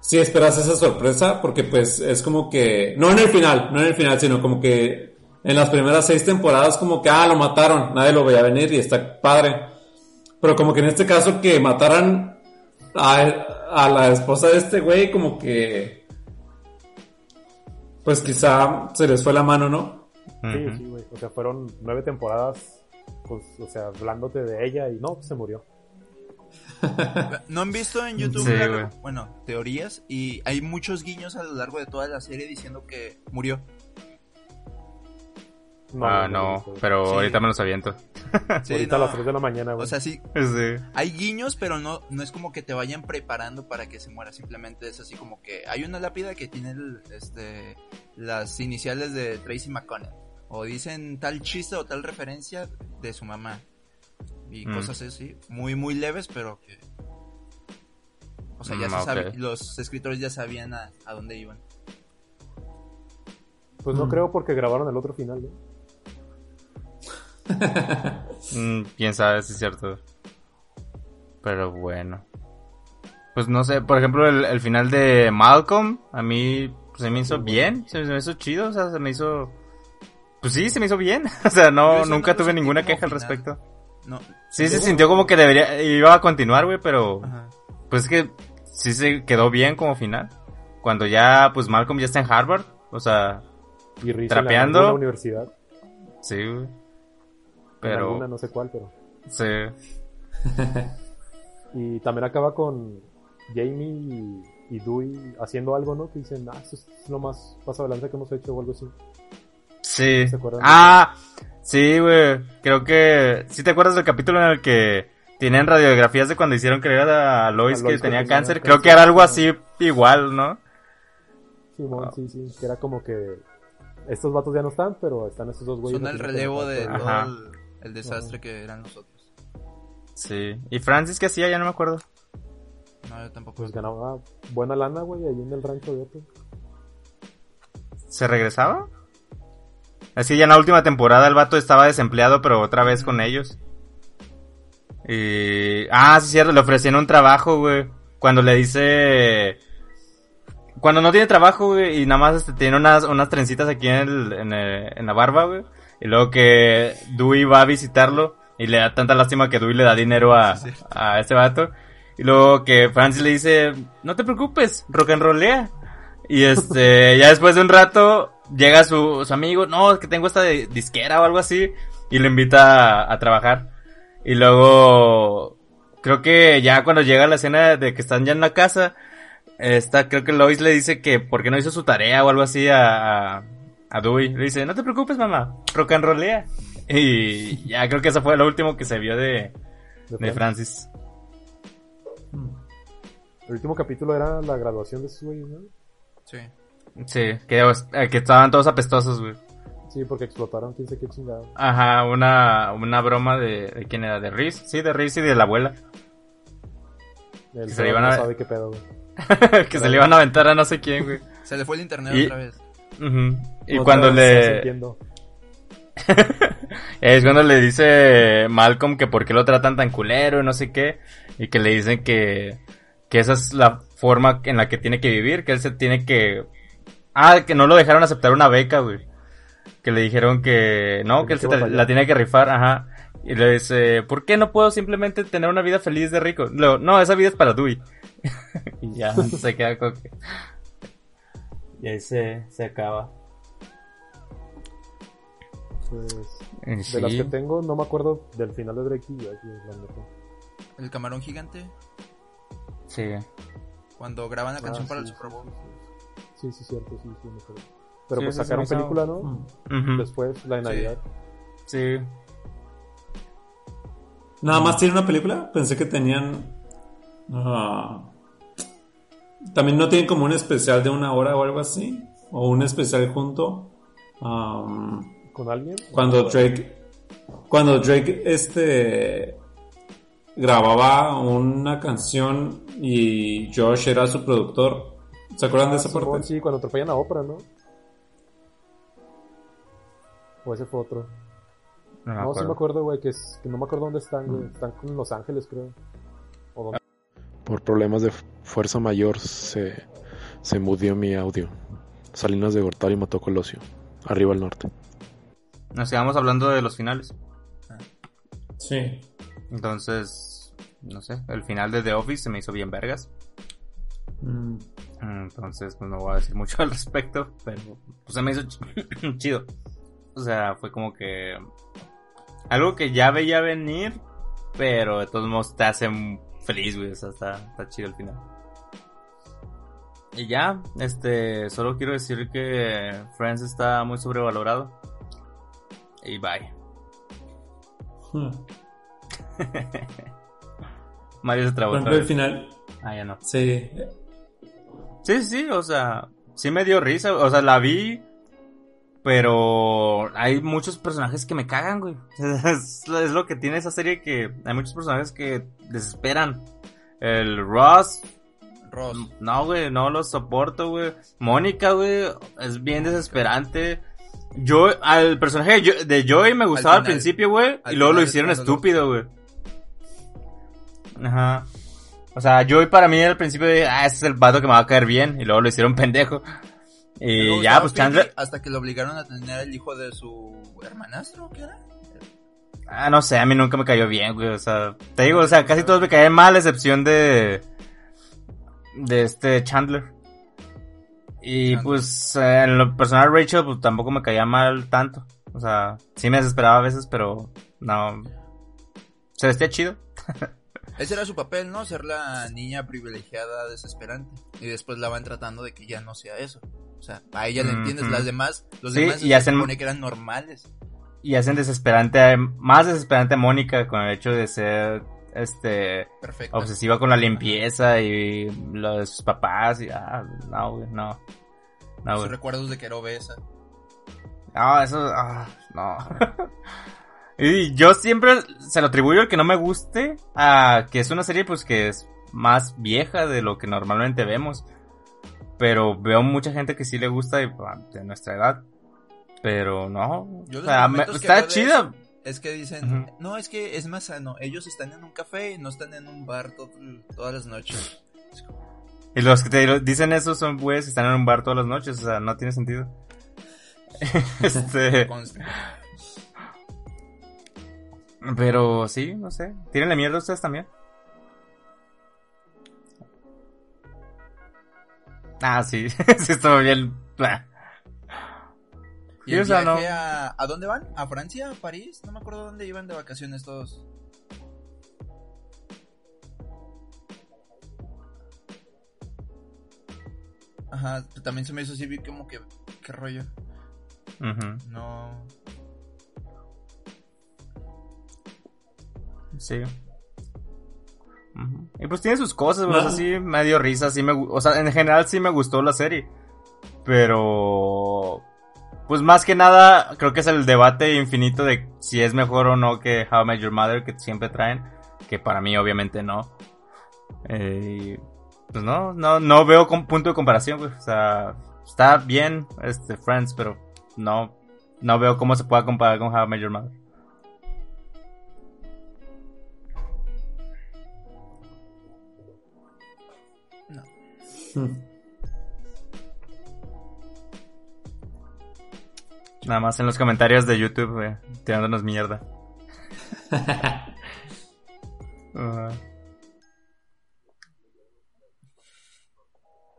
sí esperas esa sorpresa, porque pues es como que, no en el final, no en el final, sino como que en las primeras seis temporadas como que, ah, lo mataron, nadie lo veía venir y está padre. Pero como que en este caso que mataran a, a la esposa de este güey, como que, pues quizá se les fue la mano, ¿no? Sí, sí, güey. O sea, fueron nueve temporadas, pues, o sea, hablándote de ella y no, pues se murió. ¿No han visto en YouTube, Sí, la- güey. bueno, teorías? Y hay muchos guiños a lo largo de toda la serie diciendo que murió. Ah, no, no, no, no. pero Sí. ahorita me los aviento. Sí, Ahorita a no. las 3 de la mañana, güey. O sea, sí, Sí. hay guiños, pero no, no es como que te vayan preparando para que se muera. Simplemente es así como que hay una lápida que tiene el- este, las iniciales de Tracy McConnell. O dicen tal chiste o tal referencia de su mamá. Y Mm. cosas así, muy, muy leves, pero que... O sea, ya Mm, se sabe, los escritores ya sabían a, a dónde iban. Pues no creo porque grabaron el otro final, ¿eh? Mm, quién sabe si es cierto. Pero bueno. Pues no sé, por ejemplo, el, el final de Malcolm, a mí pues, se me hizo bien, se me hizo chido, o sea, se me hizo... Pues sí, se me hizo bien. O sea, no, nunca tuve ninguna queja al respecto. No, Sí, se sintió como que debería, iba a continuar, güey, pero ajá. pues es que sí se quedó bien como final. Cuando ya, pues Malcolm ya está en Harvard, o sea, Y Trapeando. en la universidad. sí, güey. Pero, alguna, no sé cuál, pero. sí. Y también acaba con Jamie y, y Dewey haciendo algo, ¿no? Que dicen, ah, esto es lo más paso adelante que hemos hecho o algo así. Sí. ¿Se acuerdan Ah, sí, güey. Creo que. ¿Sí te acuerdas del capítulo en el que tienen radiografías de cuando hicieron creer a Lois, A que Lois que tenía tenía cáncer? cáncer, Creo que era algo sí. así igual, ¿no? Simón, sí, sí. Que era como que estos vatos ya no están, pero están estos dos güeyes. Son el relevo de todo. el, el desastre que eran los otros. Sí. ¿Y Francis qué hacía? Ya no me acuerdo. No, yo tampoco. Pues ganaba buena lana, güey, ahí en el rancho de otro. ¿Se regresaba? Así ya en la última temporada el vato estaba desempleado, pero otra vez con ellos. Y... Ah, sí, cierto, le ofrecieron un trabajo, güey. Cuando le dice... Cuando no tiene trabajo, güey, y nada más este, tiene unas, unas trencitas aquí en, el, en, el- en la barba, güey. Y luego que Dewey va a visitarlo y le da tanta lástima que Dewey le da dinero a, Sí, a ese vato. Y luego que Francis le dice, no te preocupes, rock and rollea. Y este, ya después de un rato, llega su, su amigo, no, es que tengo esta de- disquera o algo así, y lo invita a, a trabajar. Y luego, creo que ya cuando llega la escena de que están ya en la casa, esta, creo que Lois le dice que por qué no hizo su tarea o algo así a, a, a Dewey. Le dice, no te preocupes mamá, rock and rollea. Y ya creo que eso fue lo último que se vio de, De de Fran. Francis. El último capítulo era la graduación de esos güeyes, ¿no? Sí. Sí, que, que estaban todos apestosos, güey. Sí, porque explotaron quién sé qué chingado. Ajá, una, una broma de, de quién era, de Reese, sí, de Reese y de la abuela. El se Seba iban no a- sabe qué pedo, güey. que se le iban a aventar a no sé quién, güey. Se le fue el internet Y- otra vez. Y Otra cuando le... Es cuando le dice Malcolm que por qué lo tratan tan culero y no sé qué. Y que le dicen que, que esa es la forma en la que tiene que vivir, que él se tiene que... Ah, que no lo dejaron aceptar una beca, güey. Que le dijeron que no, Que que él se te- la tiene que rifar, ajá. Y le dice, ¿por qué no puedo simplemente tener una vida feliz de rico? Luego, no, esa vida es para Dewey. y ya, se queda con que... Y ahí se, se acaba. Pues, Eh, de las que tengo, no me acuerdo del final de Drake y Josh. El camarón gigante. Sí. Cuando graban la canción Ah, para sí, el Super Bowl. Sí, sí, cierto, sí, sí, me acuerdo. Pero Sí, pues sacaron película, ¿no? Después, la de Sí. Navidad. Sí. Nada más tiene una película. Pensé que tenían. ah, también no tienen como un especial de una hora o algo así. O un especial junto. Am, ¿Con alguien? cuando Drake. Cuando Drake este. grababa una canción y Josh era su productor. ¿Se acuerdan de esa parte? Sí, cuando atropellan a Oprah, ¿no? O ese fue otro. No, sí me acuerdo. acuerdo, güey, que, es, que no me acuerdo dónde están, güey. Están en Los Ángeles, creo. Por problemas de fuerza mayor se, se mudió mi audio. Salinas de Gortari y Mató Colosio. Arriba al norte. Nos quedamos hablando de los finales. Sí. Entonces, no sé, el final de The Office se me hizo bien vergas. Mm. Entonces, pues no voy a decir mucho al respecto, pero pues se me hizo ch- chido. O sea, fue como que algo que ya veía venir, pero de todos modos te hace feliz, güey. O sea, está, está chido el final. Y ya, este, solo quiero decir que Friends está muy sobrevalorado. Y bye. Hmm. Mario se trabó Por ejemplo, el final. Ah, ya no. Sí. Sí, sí, o sea, sí me dio risa, o sea, la vi, pero hay muchos personajes que me cagan, güey. Es, es lo que tiene esa serie que hay muchos personajes que desesperan. El Ross, Ross. no, güey, no lo soporto, güey. Mónica, güey, es bien desesperante. Yo, al personaje de Jo- de Joey me gustaba al, final. principio, güey, Al y luego lo hicieron estúpido, güey. Ajá. O sea, Joey para mí al principio de, ah, ese es el vato que me va a caer bien, y luego lo hicieron pendejo. Y ya, pues Chandler, Hasta que lo obligaron a tener el hijo de su hermanastro, ¿qué era? ah, no sé, a mí nunca me cayó bien, güey, o sea, te digo, o sea, casi todos me caían mal, a excepción de, de este Chandler. Y Chandler. pues, eh, en lo personal Rachel, pues tampoco me caía mal tanto. O sea, sí me desesperaba a veces, pero no. Se vestía chido. Ese era su papel, ¿no? Ser la niña privilegiada, desesperante. Y después la van tratando de que ya no sea eso. O sea, a ella le entiendes, las demás, los Sí, demás y se hacen- supone que eran normales. Y hacen desesperante, más desesperante a Mónica con el hecho de ser, este, Perfecto. obsesiva con la limpieza y lo de sus papás y, ah, no, no. No, Sus recuerdos de que era obesa. No, eso, ah, no. y yo siempre se lo atribuyo al que no me guste a que es una serie pues que es más vieja de lo que normalmente vemos. Pero veo mucha gente que sí le gusta y, ah, de nuestra edad. Pero no. Yo o sea, me- está chida. Es que dicen, no, es que es más sano. Ellos están en un café y no están en un bar todo- todas las noches. Y los que te dicen eso son güeyes que están en un bar todas las noches. O sea, no tiene sentido. este. Pero sí, no sé. Tírenle mierda a ustedes también. Ah, sí. sí, estuvo bien. ¿Y el viaje no. a, ¿a dónde van? ¿A Francia? ¿A París? No me acuerdo dónde iban de vacaciones todos. Ajá, también se me hizo así, vi como que, qué rollo. Ujú, No. Sí. Y pues tiene sus cosas, güey. O sea, No. sí me dio risa, sí me O sea, en general sí me gustó la serie. Pero. Pues más que nada, creo que es el debate infinito de si es mejor o no que How I Met Your Mother que siempre traen. Que para mí, obviamente, no. Eh, pues no, no, no veo con punto de comparación, güey. O sea, está bien, este, Friends, pero no, no veo cómo se pueda comparar con How I Met Your Mother. Hmm. Nada más en los comentarios de YouTube, tirándonos mierda.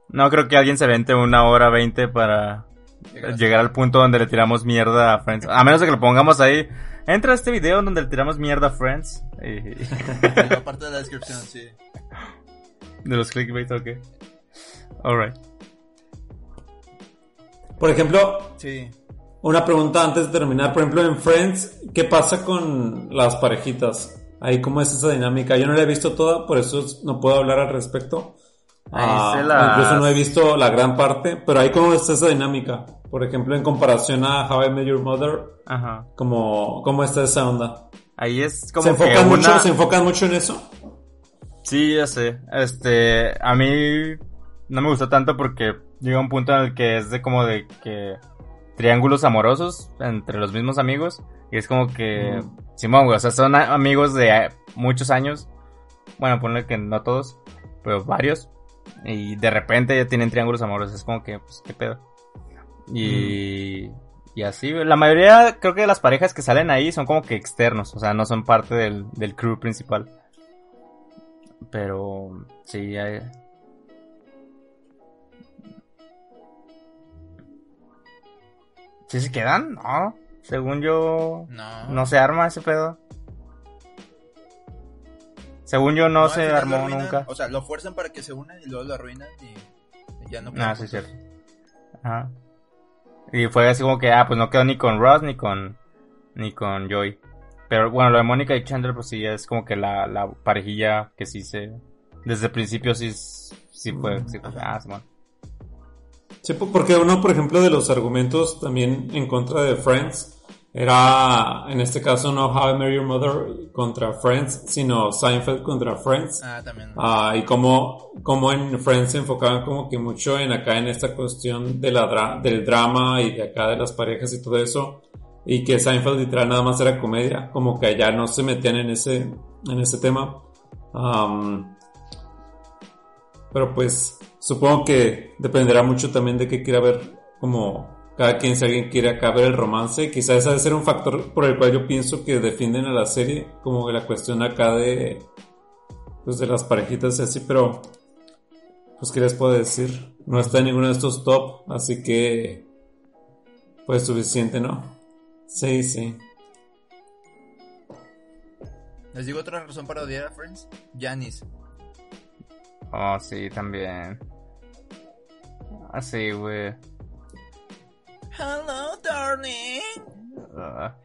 No creo que alguien se vente una hora veinte para Llegar al punto donde le tiramos mierda a Friends. A menos de que lo pongamos ahí. Entra a este video donde le tiramos mierda a Friends. Y, En la parte de la descripción, sí. de los clickbait, ok. Alright. Por ejemplo, Sí. una pregunta antes de terminar. Por ejemplo, en Friends, ¿qué pasa con las parejitas? Ahí, ¿cómo es esa dinámica? Yo no la he visto toda, por eso no puedo hablar al respecto. Ahí Ah, se las- Incluso no he visto la gran parte, pero ahí cómo está esa dinámica. Por ejemplo, en comparación a How I Met Your Mother, Ajá. ¿cómo, cómo está esa onda? Ahí es como ¿Se que enfocan, mucho, una- ¿Se enfocan mucho en eso? Sí, ya sé. Este, a mí no me gustó tanto porque llega un punto en el que es de como de que triángulos amorosos entre los mismos amigos y es como que Mm. Simón, güey, o sea, son amigos de muchos años. Bueno, ponle que no todos, pero varios y de repente ya tienen triángulos amorosos, es como que pues qué pedo. Y y así, la mayoría creo que de las parejas que salen ahí son como que externos, o sea, no son parte del, del crew principal. Pero sí, hay... ¿Sí se quedan? No. Según yo, No. no se arma ese pedo. Según yo no, se armó arruinan, nunca. O sea, lo fuerzan para que se unan y luego lo arruinan y ya no Ah, sí, juntos. es cierto. Ajá. Y fue así como que, ah, pues no quedó ni con Ross ni con ni con Joy. Pero bueno, lo de Mónica y Chandler, pues sí, es como que la, la parejilla que sí se. Desde el principio sí, sí fue. Sí fue ah, Simón. Sí, po- porque uno, por ejemplo, de los argumentos también en contra de Friends era, en este caso, no How I Met Your Mother contra Friends, sino Seinfeld contra Friends. Ah, también. Ah, y como, como en Friends se enfocaban como que mucho en acá en esta cuestión de la dra- del drama y de acá de las parejas y todo eso. Y que Seinfeld literal nada más era comedia, como que allá no se metían en ese, en ese tema. Pero pues supongo que dependerá mucho también de qué quiera ver como cada quien si alguien quiere acá ver el romance. Quizás ese debe ser un factor por el cual yo pienso que defienden a la serie, como la cuestión acá de pues de las parejitas y así, pero pues qué les puedo decir, no está en ninguno de estos top, así que pues suficiente, ¿no? Sí, sí. Les digo otra razón para odiar a Friends. Janice. Oh, sí, también. Ah, sí, güey. Hello, darling. Ah,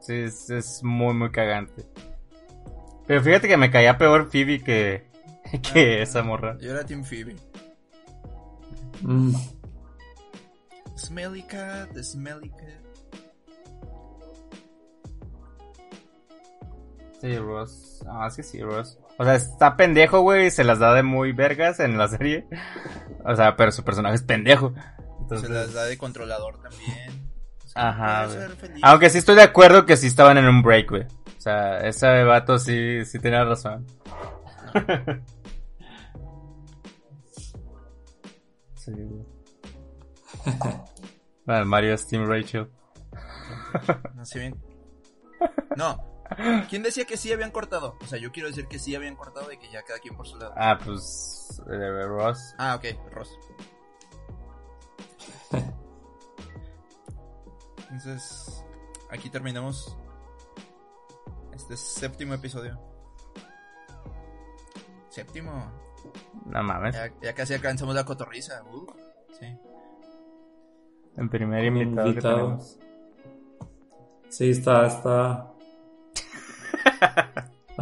sí, es, es muy, muy cagante. Pero fíjate que me caía peor Phoebe que, que esa morra. Yo era Team Phoebe. Mm. Smelly cat, the smelly cat. Sí, Ross. Ah, es que sí, Ross. O sea, está pendejo, güey, se las da de muy vergas en la serie. O sea, pero su personaje es pendejo. Entonces, Se las da de controlador también. Ajá, güey. ser feliz. Aunque sí estoy de acuerdo que sí estaban en un break, güey. O sea, ese vato sí, sí tenía razón. sí, güey. Bueno, Mario es Team Rachel. No sé bien. No. ¿Quién decía que sí habían cortado? O sea, yo quiero decir que sí habían cortado y que ya cada quien por su lado. Ah, pues. eh, Ross. Ah, ok, Ross. Entonces, aquí terminamos este séptimo episodio. Séptimo. No mames. Ya, ya casi alcanzamos la cotorriza. Uh, sí. El primer invitado, que Invitado. tenemos. Sí, está, está.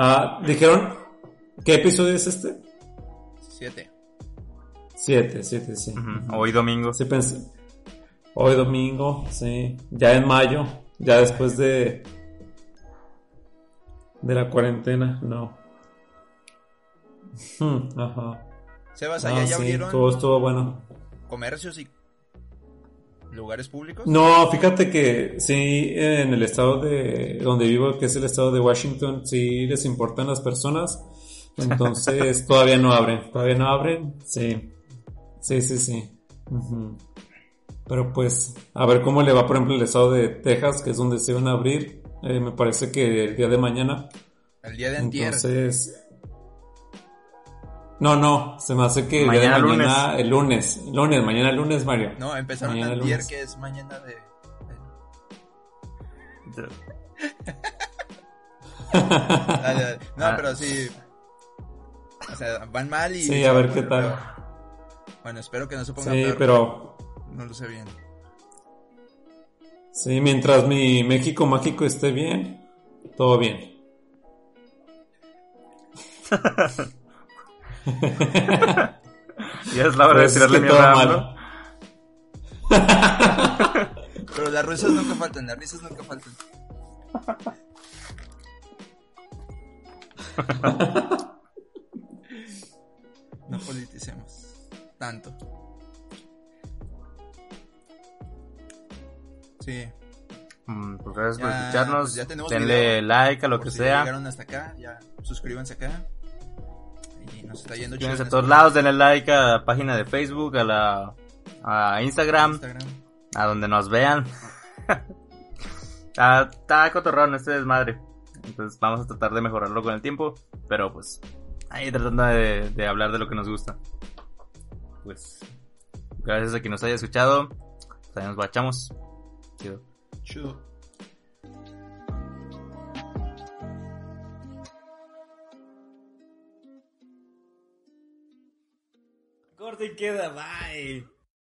Ah, dijeron, ¿qué episodio es este? Siete. Siete, siete, sí. Hoy domingo. Sí pensé. Hoy domingo, sí. Ya en mayo, ya después de de la cuarentena, no. Hmm, Ajá. Sebas, Ah, allá ya sí, abrieron todo estuvo bueno. comercios y lugares públicos. No, fíjate que sí, en el estado de donde vivo, que es el estado de Washington, sí les importan las personas. Entonces todavía no abren, todavía no abren. Sí, sí, sí, sí. Pero pues, a ver cómo le va, por ejemplo, el estado de Texas, que es donde se van a abrir. Eh, me parece que el día de mañana. El día de antier. No, no, se me hace que el Mañana día de lunes. mañana, el lunes, lunes, mañana lunes, Mario. No, empezaron Mañana lunes. que es mañana de... Dale, dale. No, Ah. pero sí... O sea, van mal y... Sí, a ver qué Bueno, tal. Bueno, espero que no se ponga Sí, peor. pero No lo sé bien. Sí, mientras mi México mágico esté bien, todo bien. Ya es la hora de Pues es tirarle que mierda mal. AMLO. Pero las risas nunca faltan, las risas nunca faltan. No politicemos tanto. Sí. Mm, Pues gracias por escucharnos. pues ya tenemos Denle video. like a lo Por que si sea. llegaron hasta acá, ya suscríbanse acá. Nos está yendo chido a todos lados, denle like a la página de Facebook, a la a Instagram, Instagram. a donde nos vean. está, está cotorrón este desmadre. Entonces vamos a tratar de mejorarlo con el tiempo. Pero pues ahí tratando de, de hablar de lo que nos gusta. Pues gracias a quien nos haya escuchado. Pues ahí nos bachamos. Chido. Chido. Corte y queda, bye.